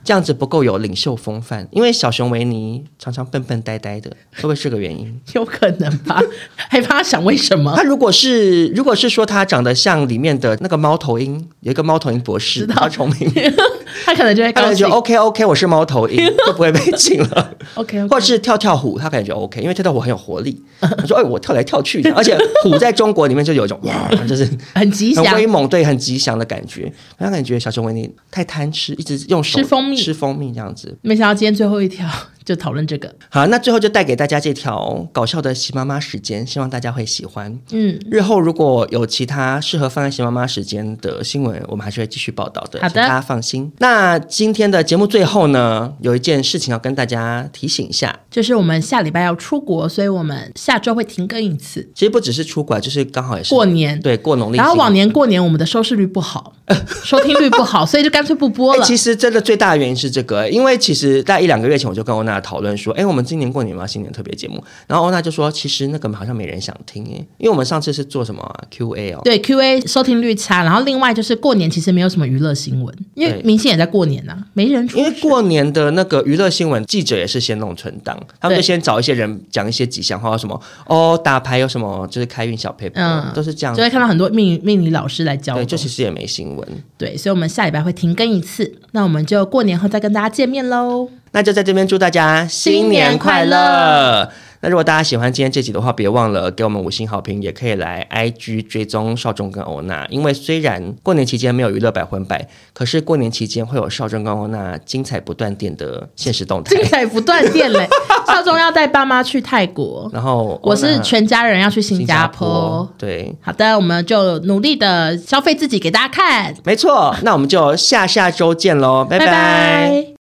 这样子不够有领袖风范，因为小熊维尼常常笨笨呆呆的，会不会是个原因？有可能吧，害怕他想为什么？他如果是如果是说他长得像里面的那个猫头鹰，有一个猫头鹰博士，他聪明，他可能就会他感觉 OK OK，我是猫头鹰，就不会被禁了。OK，, okay. 或者是跳跳虎，他感觉 OK，因为跳跳虎很有活力。他说：“哎，我跳来跳去的，而且虎在中国里面就有一种哇，就是很吉祥、很威猛，对，很吉祥的感觉。我感觉小熊维尼太贪吃，一直用手吃蜂蜜。”吃蜂蜜这样子，没想到今天最后一条就讨论这个。好，那最后就带给大家这条搞笑的喜妈妈时间，希望大家会喜欢。嗯，日后如果有其他适合放在喜妈妈时间的新闻，我们还是会继续报道的。好的，大家放心。那今天的节目最后呢，有一件事情要跟大家提醒一下，就是我们下礼拜要出国，所以我们下周会停更一次。其实不只是出国，就是刚好也是过年，对，过农历。然后往年过年我们的收视率不好，收听率不好，所以就干脆不播了。其实真的最大的原因是这个，因为其实在一两个月前我就跟欧娜讨论说，哎，我们今年过年嘛，新年特别节目。然后欧娜就说，其实那个好像没人想听耶，因为我们上次是做什么、啊、Q&A 哦，对 Q&A 收听率差。然后另外就是过年其实没有什么娱乐新闻，因为明星也在过年呐、啊，没人出。因为过年的那个娱乐新闻，记者也是先弄存档，他们就先找一些人讲一些吉祥话，什么哦打牌有什么，就是开运小撇步，嗯，都是这样。就会看到很多命命理老师来教，对，就其实也没新闻。对，所以我们下礼拜会停更一次，那我们就过年后再跟大家见面喽。那就在这边祝大家新年快乐。那如果大家喜欢今天这集的话，别忘了给我们五星好评，也可以来 IG 追踪少中跟欧娜。因为虽然过年期间没有娱乐百分百，可是过年期间会有少中跟欧娜精彩不断电的现实动态。精彩不断电嘞！少中要带爸妈去泰国，然后我是全家人要去新加坡。新加坡对，好的，我们就努力的消费自己给大家看。没错，那我们就下下周见喽，拜拜。拜拜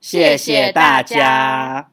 谢谢大家。